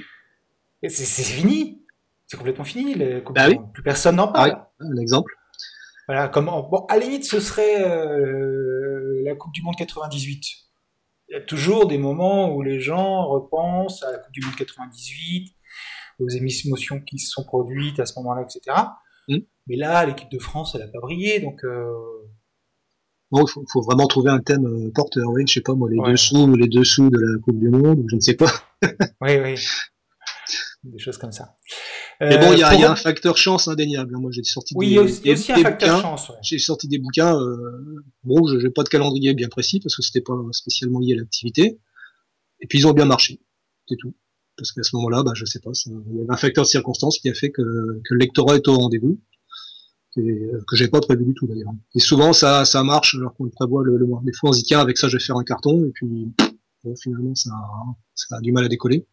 Et c'est fini. C'est complètement fini. Bah Plus personne n'en parle. Ah un exemple. Voilà, comment. Bon, à la limite, ce serait euh, la Coupe du Monde 98. Il y a toujours des moments où les gens repensent à la Coupe du Monde 98, aux émissions qui se sont produites à ce moment-là, etc. Hmm. Mais là, l'équipe de France, elle n'a pas brillé, donc. Euh, il faut, vraiment trouver un thème euh, porteur. Oui, je sais pas moi, les dessous ou les dessous de la Coupe du Monde, je ne sais pas. oui, oui. Des choses comme ça. Mais bon, il y, a, euh, un facteur chance indéniable. Moi, j'ai sorti oui, des, il y a aussi, un facteur chance. J'ai sorti des bouquins. Euh, bon, je n'ai pas de calendrier bien précis parce que c'était pas spécialement lié à l'activité. Et puis ils ont bien marché. C'est tout. Parce qu'à ce moment-là, bah, je sais pas, il y avait un facteur de circonstance qui a fait que, le lectorat est au rendez-vous, et euh, que j'ai pas prévu du tout d'ailleurs. Et souvent ça, ça marche alors qu'on le prévoit le, mois. Des fois on se dit tiens avec ça je vais faire un carton et puis finalement ça, ça a du mal à décoller.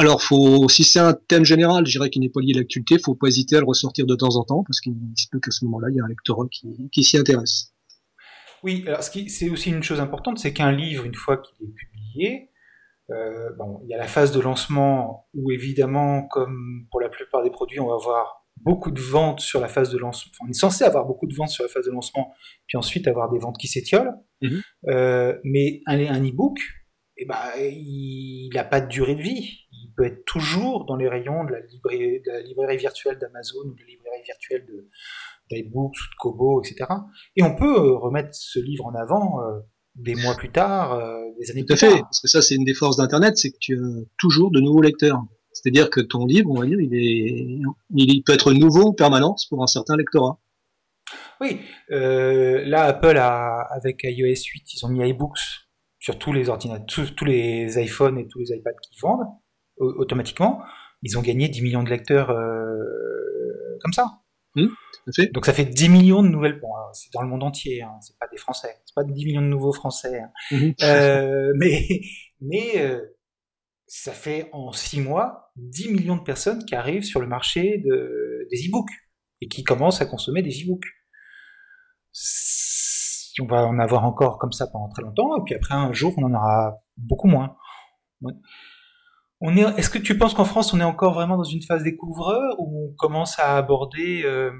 Alors, faut, si c'est un thème général, je dirais qu'il n'est pas lié à l'actualité, faut pas hésiter à le ressortir de temps en temps, parce qu'il se peut qu'à ce moment-là, il y a un lectorat qui, s'y intéresse. Oui, alors c'est aussi une chose importante, c'est qu'un livre, une fois qu'il est publié, euh, bon, il y a la phase de lancement où évidemment, comme pour la plupart des produits, on va avoir beaucoup de ventes sur la phase de lancement. Enfin, on est censé avoir beaucoup de ventes sur la phase de lancement, puis ensuite avoir des ventes qui s'étiolent. Mm-hmm. euh, mais un, un e-book, eh ben, il n'a pas de durée de vie. Il peut être toujours dans les rayons de la librairie, de la librairie virtuelle d'Amazon ou de la librairie virtuelle d'iBooks ou de Kobo, etc. Et on peut euh, remettre ce livre en avant euh, des mois plus tard, euh, des années Tout plus à fait, tard. parce que ça c'est une des forces d'Internet, c'est que tu as toujours de nouveaux lecteurs. C'est-à-dire que ton livre, on va dire, il, est, il peut être nouveau en permanence pour un certain lectorat. Oui, euh, là Apple a, avec iOS 8, ils ont mis iBooks sur tous les ordinateurs, tous, tous, les iPhones et tous les iPads qu'ils vendent automatiquement. Ils ont gagné 10 millions de lecteurs euh, comme ça. Fait. Donc ça fait 10 millions de nouvelles. Bon, c'est dans le monde entier, hein, c'est pas des Français, c'est pas 10 millions de nouveaux Français. Hein. Mmh. Euh, mais mais euh, ça fait en 6 mois 10 millions de personnes qui arrivent sur le marché de, des e-books et qui commencent à consommer des e-books on va en avoir encore comme ça pendant très longtemps, et puis après un jour on en aura beaucoup moins. On est, est-ce que tu penses qu'en France on est encore vraiment dans une phase découvreur ou on commence à aborder euh,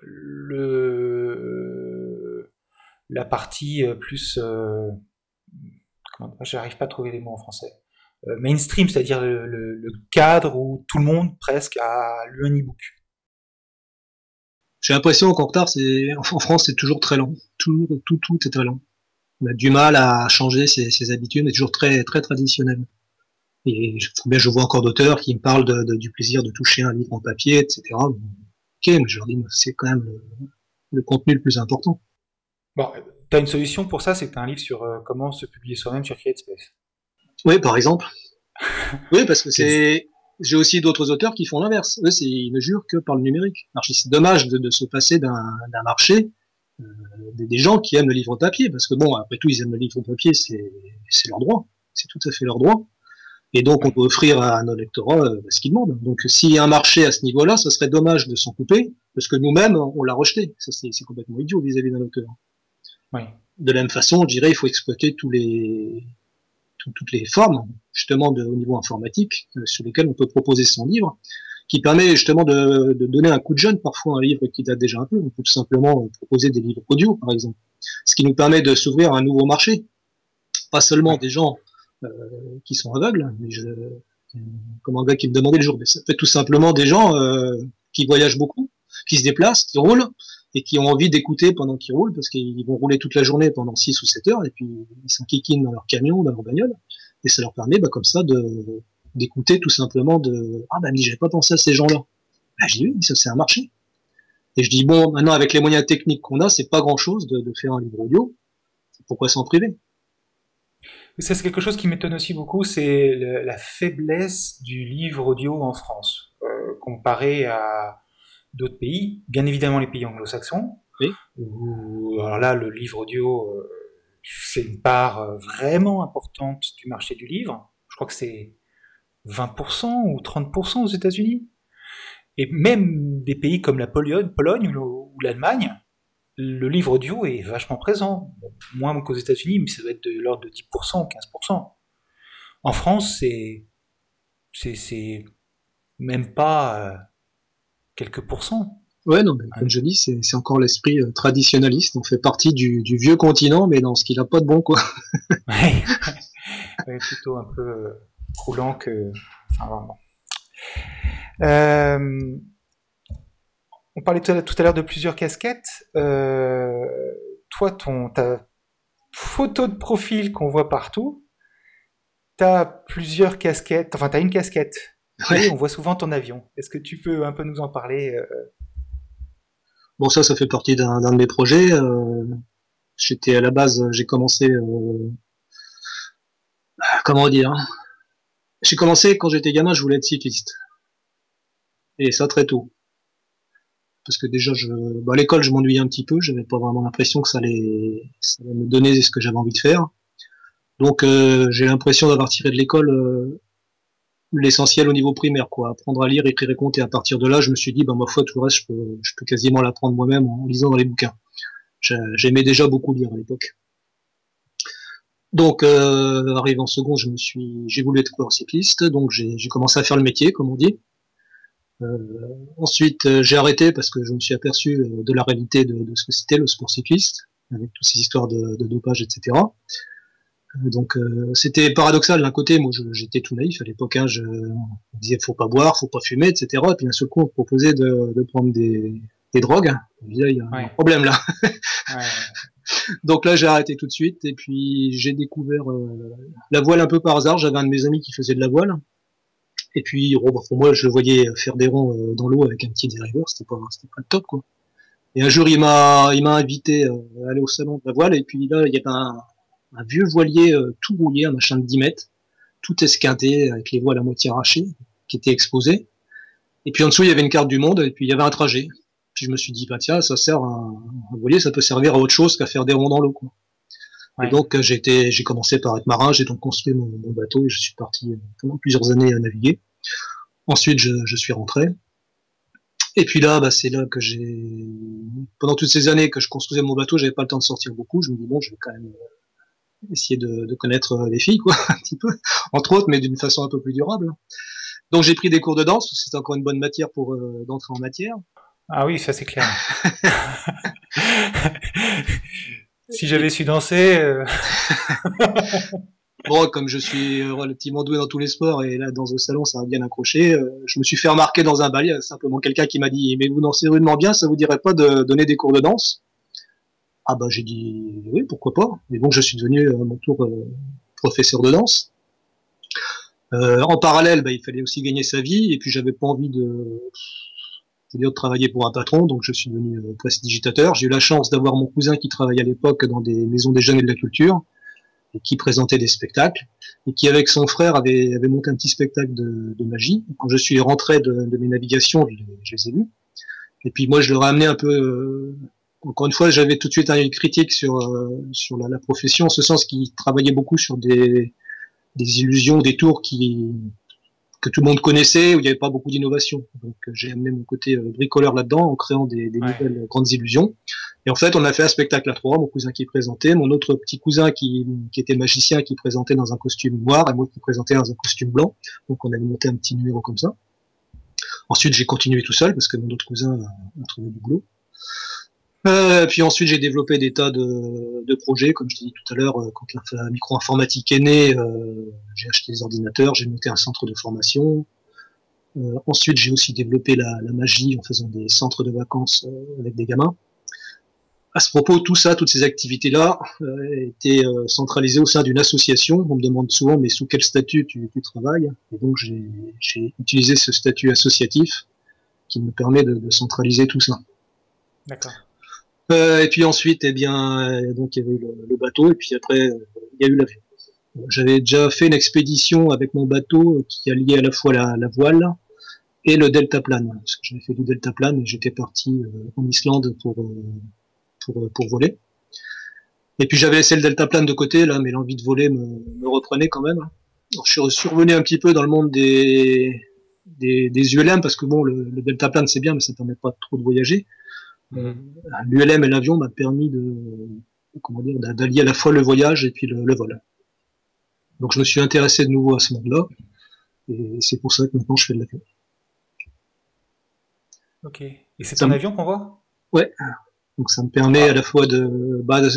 le la partie euh, plus euh, comment, j'arrive pas à trouver les mots en français euh, mainstream, c'est-à-dire le, cadre où tout le monde presque a lu un e-book? J'ai l'impression qu'en retard, en France, c'est toujours très lent. Tout, tout, tout est très lent. On a du mal à changer ses, ses habitudes, mais toujours très, très traditionnel. Et je, bien, je vois encore d'auteurs qui me parlent de, de, du plaisir de toucher un livre en papier, etc. Ok, mais je leur dis, c'est quand même le, le, contenu le plus important. Bon, tu as une solution pour ça, c'est un livre sur euh, comment se publier soi-même sur CreateSpace. Oui, par exemple. oui, parce que c'est j'ai aussi d'autres auteurs qui font l'inverse. Eux, ils ne jurent que par le numérique. C'est dommage de, de, se passer d'un marché euh, des, des, gens qui aiment le livre papier, parce que bon, après tout, ils aiment le livre papier, c'est leur droit, c'est tout à fait leur droit. Et donc, on peut offrir à nos lectorats euh, ce qu'ils demandent. Donc, s'il y a un marché à ce niveau-là, ça serait dommage de s'en couper, parce que nous-mêmes, on l'a rejeté. Ça, c'est complètement idiot vis-à-vis d'un auteur. Oui. De la même façon, je dirais, il faut exploiter tous les toutes les formes justement de, au niveau informatique euh, sur lesquelles on peut proposer son livre, qui permet justement de, de, donner un coup de jeune parfois un livre qui date déjà un peu. On peut tout simplement proposer des livres audio par exemple, ce qui nous permet de s'ouvrir à un nouveau marché, pas seulement des gens qui sont aveugles, mais je, comme un gars qui me demandait le jour, mais ça fait tout simplement des gens euh, qui voyagent beaucoup, qui se déplacent, qui roulent, et qui ont envie d'écouter pendant qu'ils roulent, parce qu'ils vont rouler toute la journée pendant 6 ou 7 heures, et puis ils s'enquiquinent dans leur camion, dans leur bagnole, et ça leur permet bah, comme ça de d'écouter tout simplement de ah bah mais j'avais pas pensé à ces gens-là. Bah j'ai oui, ça c'est un marché. Et je dis bon maintenant avec les moyens techniques qu'on a, c'est pas grand chose de, de, faire un livre audio. Pourquoi s'en priver? C'est quelque chose qui m'étonne aussi beaucoup, c'est la faiblesse du livre audio en France euh, comparé à d'autres pays, bien évidemment les pays anglo-saxons, oui. où alors là le livre audio euh, c'est une part euh, vraiment importante du marché du livre. Je crois que c'est 20% ou 30% aux États-Unis. Et même des pays comme la Pologne, Pologne ou l'Allemagne, le livre audio est vachement présent. Moins qu'aux États-Unis, mais ça doit être de l'ordre de 10% ou 15%. En France, c'est c'est même pas euh, quelques pourcents. Ouais, non, mais comme je dis, c'est encore l'esprit euh, traditionnaliste. On fait partie du, du, vieux continent, mais dans ce qu'il a pas de bon, quoi. ouais. ouais, plutôt un peu euh, roulant que. Enfin, vraiment. Euh, on parlait tout à l'heure de plusieurs casquettes. Euh, toi, ton, ta photo de profil qu'on voit partout, t'as plusieurs casquettes. Enfin, t'as une casquette. Ouais. Et on voit souvent ton avion. Est-ce que tu peux un peu nous en parler euh... Bon, ça, ça fait partie d'un de mes projets. Euh, J'étais à la base, j'ai commencé, euh, comment dire, j'ai commencé quand j'étais gamin, je voulais être cycliste. Et ça très tôt. Parce que déjà, je, bah, à l'école, je m'ennuyais un petit peu. J'avais pas vraiment l'impression que ça allait, ça allait me donner ce que j'avais envie de faire. Donc, euh, j'ai l'impression d'avoir tiré de l'école euh, l'essentiel au niveau primaire, quoi. Apprendre à lire, écrire et compter. À partir de là, je me suis dit, bah, ma foi, tout le reste, je peux, je peux quasiment l'apprendre moi-même en lisant dans les bouquins. J'aimais déjà beaucoup lire à l'époque. Donc, euh, arrivé en second, je me suis, j'ai voulu être coureur cycliste, donc j'ai commencé à faire le métier, comme on dit. Euh, ensuite, euh, j'ai arrêté parce que je me suis aperçu euh, de la réalité de, de ce que c'était le sport cycliste, avec toutes ces histoires de, de dopage, etc. Donc c'était paradoxal d'un côté, moi j'étais tout naïf à l'époque, hein, je on disait faut pas boire, faut pas fumer, etc. Et puis d'un seul coup on proposait de, de prendre des, des drogues. Il y a un problème là. ouais. Donc là j'ai arrêté tout de suite et puis j'ai découvert euh, la voile un peu par hasard. J'avais un de mes amis qui faisait de la voile. Et puis bah, pour moi je le voyais faire des ronds euh, dans l'eau avec un petit dériveur, c'était pas, c'était pas le top quoi. Et un jour il m'a, il m'a invité euh, à aller au salon de la voile et puis là il y avait un, vieux voilier euh, tout rouillé, un machin de 10 mètres, tout esquinté, avec les voiles à moitié arrachées, qui était exposé. Et puis en dessous, il y avait une carte du monde, et puis il y avait un trajet. Puis je me suis dit, bah tiens, ça sert à, un voilier, ça peut servir à autre chose qu'à faire des ronds dans l'eau. Et donc j'ai été, j'ai commencé par être marin, j'ai donc construit mon, mon, bateau et je suis parti euh, pendant plusieurs années à naviguer. Ensuite, je, je suis rentré. Et puis là, bah, c'est là que j'ai, pendant toutes ces années que je construisais mon bateau, j'avais pas le temps de sortir beaucoup. Je me dis bon, je vais quand même essayer de, de, connaître euh, les filles, quoi, un petit peu, entre autres, mais d'une façon un peu plus durable. Donc j'ai pris des cours de danse, c'est encore une bonne matière pour euh, d'entrer en matière. Ah oui, ça c'est clair. si j'avais su danser. Euh... bon, comme je suis relativement doué dans tous les sports et là dans le salon ça a bien accroché, euh, je me suis fait remarquer dans un bal, simplement quelqu'un qui m'a dit mais vous dansez rudement bien, ça vous dirait pas de donner des cours de danse? Ah bah j'ai dit oui, pourquoi pas. Et donc je suis devenu à mon tour euh, professeur de danse. Euh, en parallèle, bah, il fallait aussi gagner sa vie, et puis j'avais pas envie de, de travailler pour un patron, donc je suis devenu euh, prestidigitateur. J'ai eu la chance d'avoir mon cousin qui travaillait à l'époque dans des maisons des jeunes et de la culture, et qui présentait des spectacles, et qui avec son frère avait, avait monté un petit spectacle de, de magie. Quand je suis rentré de, de mes navigations, je, je, les ai vus. Et puis moi, je leur ai amené un peu euh, encore une fois, j'avais tout de suite une critique sur euh, sur la, la, profession, en ce sens qu'il travaillait beaucoup sur des des illusions, des tours qui que tout le monde connaissait, où il n'y avait pas beaucoup d'innovation. Donc euh, j'ai amené mon côté euh, bricoleur là-dedans en créant des, des ouais. nouvelles grandes illusions. Et en fait, on a fait un spectacle à trois, mon cousin qui présentait, mon autre petit cousin qui, qui était magicien qui présentait dans un costume noir, et moi qui présentais dans un costume blanc. Donc on avait monté un petit numéro comme ça. Ensuite, j'ai continué tout seul parce que mon autre cousin a trouvé du boulot. Euh, puis ensuite, j'ai développé des tas de, de projets, comme je t'ai dit tout à l'heure, euh, quand la micro-informatique est née, euh, j'ai acheté des ordinateurs, j'ai monté un centre de formation. Euh, ensuite, j'ai aussi développé la, la, magie en faisant des centres de vacances euh, avec des gamins. À ce propos, tout ça, toutes ces activités-là, euh, étaient centralisées au sein d'une association. On me demande souvent, mais sous quel statut tu, tu travailles? Et donc, j'ai utilisé ce statut associatif qui me permet de, de centraliser tout ça. D'accord. Euh, et puis ensuite, eh bien, euh, donc il y avait le, le, bateau, et puis après, euh, il y a eu l'avion. J'avais déjà fait une expédition avec mon bateau qui alliait à la fois la, la voile et le deltaplane. Parce que j'avais fait du deltaplane et j'étais parti euh, en Islande pour, pour, pour voler. Et puis j'avais laissé le deltaplane de côté là, mais l'envie de voler me, me reprenait quand même. Alors, je suis revenu un petit peu dans le monde des, des, des ULM parce que bon, le, le deltaplane c'est bien, mais ça permet pas trop de voyager. Euh, L'ULM et l'avion m'a permis de comment dire d'allier à la fois le voyage et puis le, le, vol. Donc je me suis intéressé de nouveau à ce monde-là et c'est pour ça que maintenant je fais de l'avion. Ok. Et c'est un avion qu'on voit? Ouais. Donc ça me permet à la fois de, bah, de,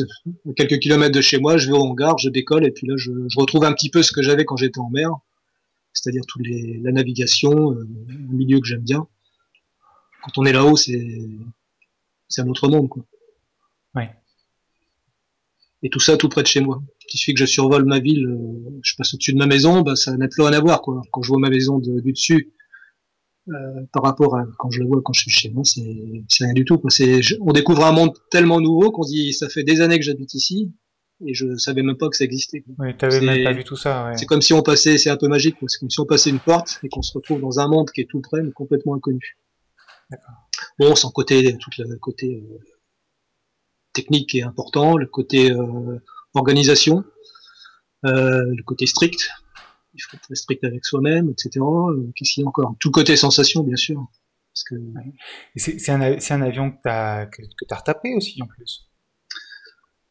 quelques kilomètres de chez moi, je vais au hangar, je décolle et puis là je, je retrouve un petit peu ce que j'avais quand j'étais en mer, c'est-à-dire toute les, la navigation, euh, un milieu que j'aime bien. Quand on est là-haut, c'est c'est un autre monde, quoi. Ouais. Et tout ça tout près de chez moi. Il suffit que je survole ma ville, euh, je passe au-dessus de ma maison, bah, ça n'a plus rien à voir, quoi. Quand je vois ma maison de, du dessus, euh, par rapport à quand je la vois quand je suis chez moi, c'est rien du tout. Quoi. Je, on découvre un monde tellement nouveau qu'on se dit ça fait des années que j'habite ici, et je savais même pas que ça existait. Oui, t'avais même pas vu tout ça. C'est comme si on passait, c'est un peu magique, c'est comme si on passait une porte et qu'on se retrouve dans un monde qui est tout près mais complètement inconnu. D'accord. Bon, sans côté tout le côté euh, technique est important, le côté euh, organisation, euh, le côté strict. Il faut être très strict avec soi-même, etc. Qu'est-ce qu'il y a encore? Tout le côté sensation, bien sûr. Parce que... C'est un, un, avion que tu as, que, que as retapé aussi en plus.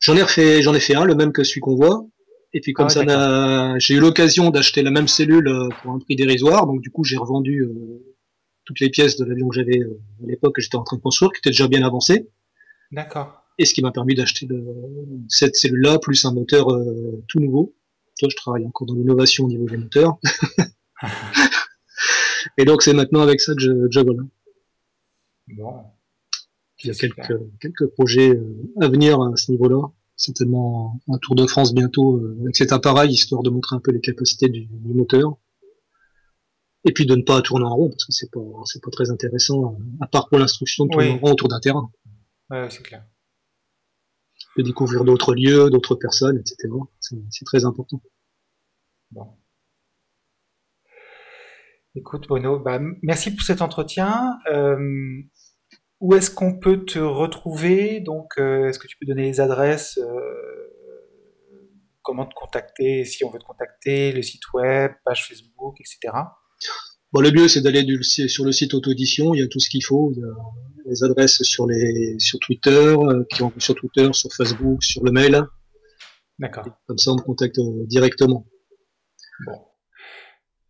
J'en ai fait, j'en ai fait un, le même que celui qu'on voit. Et puis comme ah ça, j'ai eu l'occasion d'acheter la même cellule euh, pour un prix dérisoire. Donc du coup, j'ai revendu euh, toutes les pièces de l'avion que j'avais euh, à l'époque que j'étais en train de construire, qui était déjà bien avancé. D'accord. Et ce qui m'a permis d'acheter cette cellule-là plus un moteur tout nouveau. Toi, je travaille encore dans l'innovation au niveau des moteurs. et donc c'est maintenant avec ça que je, vole. Bon. Il y a quelques, quelques projets à venir à ce niveau-là certainement un Tour de France bientôt euh, avec cet appareil, histoire de montrer un peu les capacités du, moteur. Et puis de ne pas tourner en rond, parce que c'est pas, c'est pas très intéressant, à part pour l'instruction de tourner en rond autour d'un terrain. Ouais, c'est clair. De découvrir d'autres lieux, d'autres personnes, etc. C'est, très important. Bon. Écoute Bruno, bah, merci pour cet entretien. Euh, où est-ce qu'on peut te retrouver? Donc, euh, est-ce que tu peux donner les adresses euh, Comment te contacter si on veut te contacter Le site web, page Facebook, etc. Bon, le mieux, c'est d'aller sur le site Auto-Édition. Il y a tout ce qu'il faut. Il y a les adresses sur, les, sur Twitter, euh, qui ont, sur Twitter, sur Facebook, sur le mail. D'accord. Comme ça, on me contacte directement. Bon.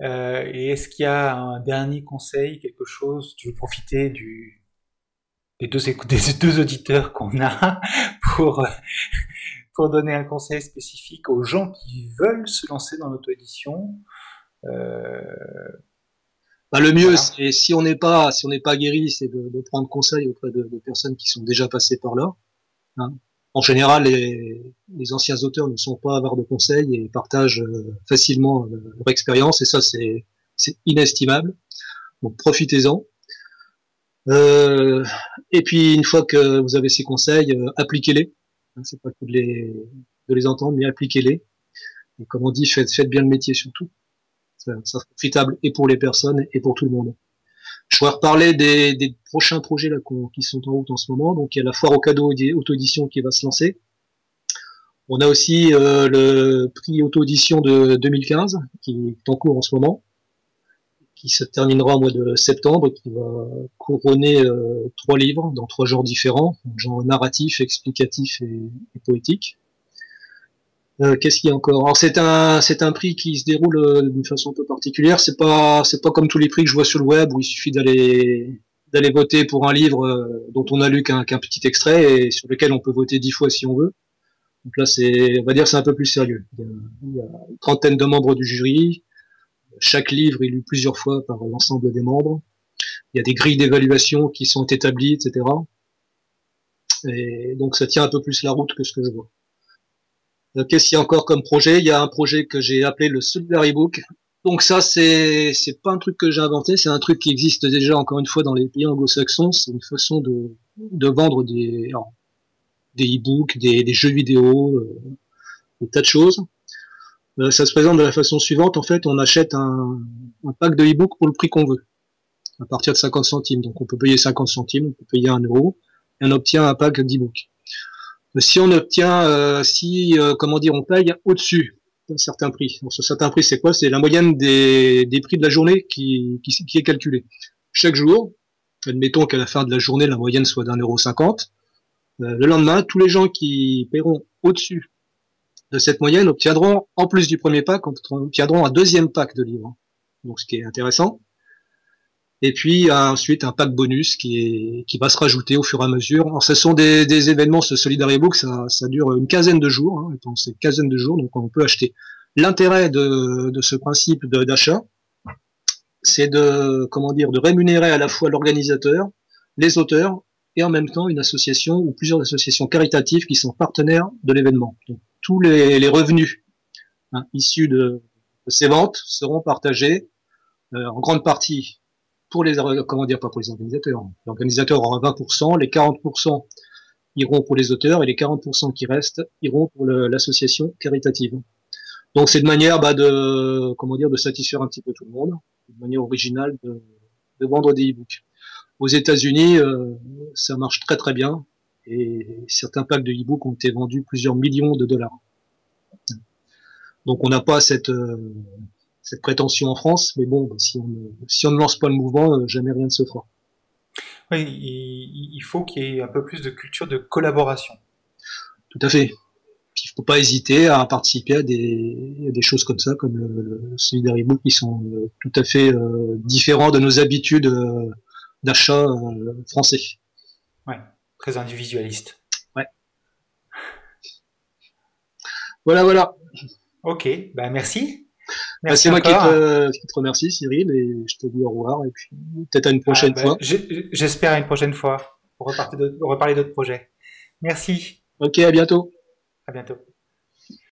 et est-ce qu'il y a un dernier conseil, quelque chose? Tu veux profiter du, des deux, des deux auditeurs qu'on a pour, pour donner un conseil spécifique aux gens qui veulent se lancer dans l'auto-édition? Euh, bah, le mieux, c'est si on n'est pas si on n'est pas guéri, c'est de, de, prendre conseil auprès de, de, personnes qui sont déjà passées par là. Hein. En général, les, les, anciens auteurs ne sont pas avoir de conseils et partagent euh, facilement euh, leur expérience et ça c'est inestimable. Donc profitez-en. Euh, et puis une fois que vous avez ces conseils, euh, appliquez-les. Hein, c'est pas que de les, de les entendre, mais appliquez-les. Et comme on dit, faites, faites bien le métier surtout. Ça, sera profitable et pour les personnes et pour tout le monde. Je voudrais reparler des, prochains projets là, qui sont en route en ce moment. Donc il y a la foire au cadeau auto-édition qui va se lancer. On a aussi euh, le prix auto-édition de 2015 qui est en cours en ce moment qui se terminera au mois de septembre, qui va couronner euh, trois livres dans trois genres différents, genre narratif, explicatif et, poétique. Euh, Qu'est-ce qu'il y a encore? Alors c'est un c'est un prix qui se déroule euh, d'une façon un peu particulière. C'est pas c'est pas comme tous les prix que je vois sur le web où il suffit d'aller d'aller voter pour un livre euh, dont on a lu qu'un petit extrait et sur lequel on peut voter dix fois si on veut. Donc là c'est on va dire c'est un peu plus sérieux. Il y, a, il y a une trentaine de membres du jury, chaque livre est lu plusieurs fois par l'ensemble des membres. Il y a des grilles d'évaluation qui sont établies, etc. Et donc ça tient un peu plus la route que ce que je vois. Qu'est-ce qu'il y a encore comme projet Il y a un projet que j'ai appelé le Solidary Book. Donc ça, c'est c'est pas un truc que j'ai inventé, c'est un truc qui existe déjà encore une fois dans les pays anglo-saxons. C'est une façon de, de vendre des des e-books, des, jeux vidéo, euh, des tas de choses. Euh, ça se présente de la façon suivante. En fait, on achète un, un pack de e-book pour le prix qu'on veut, à partir de 50 centimes. Donc, on peut payer 50 centimes, on peut payer 1 euro, et on obtient un pack d'e-book. Si on obtient, euh, si, euh, comment dire, on paye au-dessus d'un certain prix. Donc, ce certain prix, c'est quoi? C'est la moyenne des, des, prix de la journée qui, qui, qui est calculée. Chaque jour, admettons qu'à la fin de la journée, la moyenne soit d'un euro cinquante. le lendemain, tous les gens qui paieront au-dessus de cette moyenne obtiendront, en plus du premier pack, obtiendront un deuxième pack de livres. Donc, ce qui est intéressant. Et puis ensuite un pack bonus qui, va se rajouter au fur et à mesure. Alors, ce sont des, événements, ce Solidarity Book, ça, dure une quinzaine de jours. Hein, c'est une quinzaine de jours, donc on peut acheter. L'intérêt de, de, ce principe d'achat, c'est de comment dire, de rémunérer à la fois l'organisateur, les auteurs et en même temps une association ou plusieurs associations caritatives qui sont partenaires de l'événement tous les, revenus hein, issus de, ces ventes seront partagés euh, en grande partie pour les comment dire pas pour les organisateurs. L'organisateur aura 20%, les 40% iront pour les auteurs et les 40% qui restent iront pour l'association caritative. Donc c'est une manière bah, de comment dire de satisfaire un petit peu tout le monde, une manière originale de, de vendre des e-books. Aux États-Unis, euh, ça marche très très bien et certains packs de e-books ont été vendus plusieurs millions de dollars. Donc on n'a pas cette euh, cette prétention en France, mais bon, si on si on ne lance pas le mouvement, euh, jamais rien ne se fera. Oui, il faut qu'il y ait un peu plus de culture de collaboration. Tout à fait. Il ne faut pas hésiter à participer à des, des choses comme ça, comme le, d'Haribo, qui sont euh, tout à fait euh, différents de nos habitudes euh, d'achat français. Ouais, très individualiste. Ouais. Voilà, voilà. Ok, ben merci. Bah, c'est moi qui te, qui te, remercie, Cyril, et je te dis au revoir, et puis peut-être à une prochaine ah, fois. J'espère à une prochaine fois, pour reparler d'autres projets. Merci. Ok, à bientôt. À bientôt.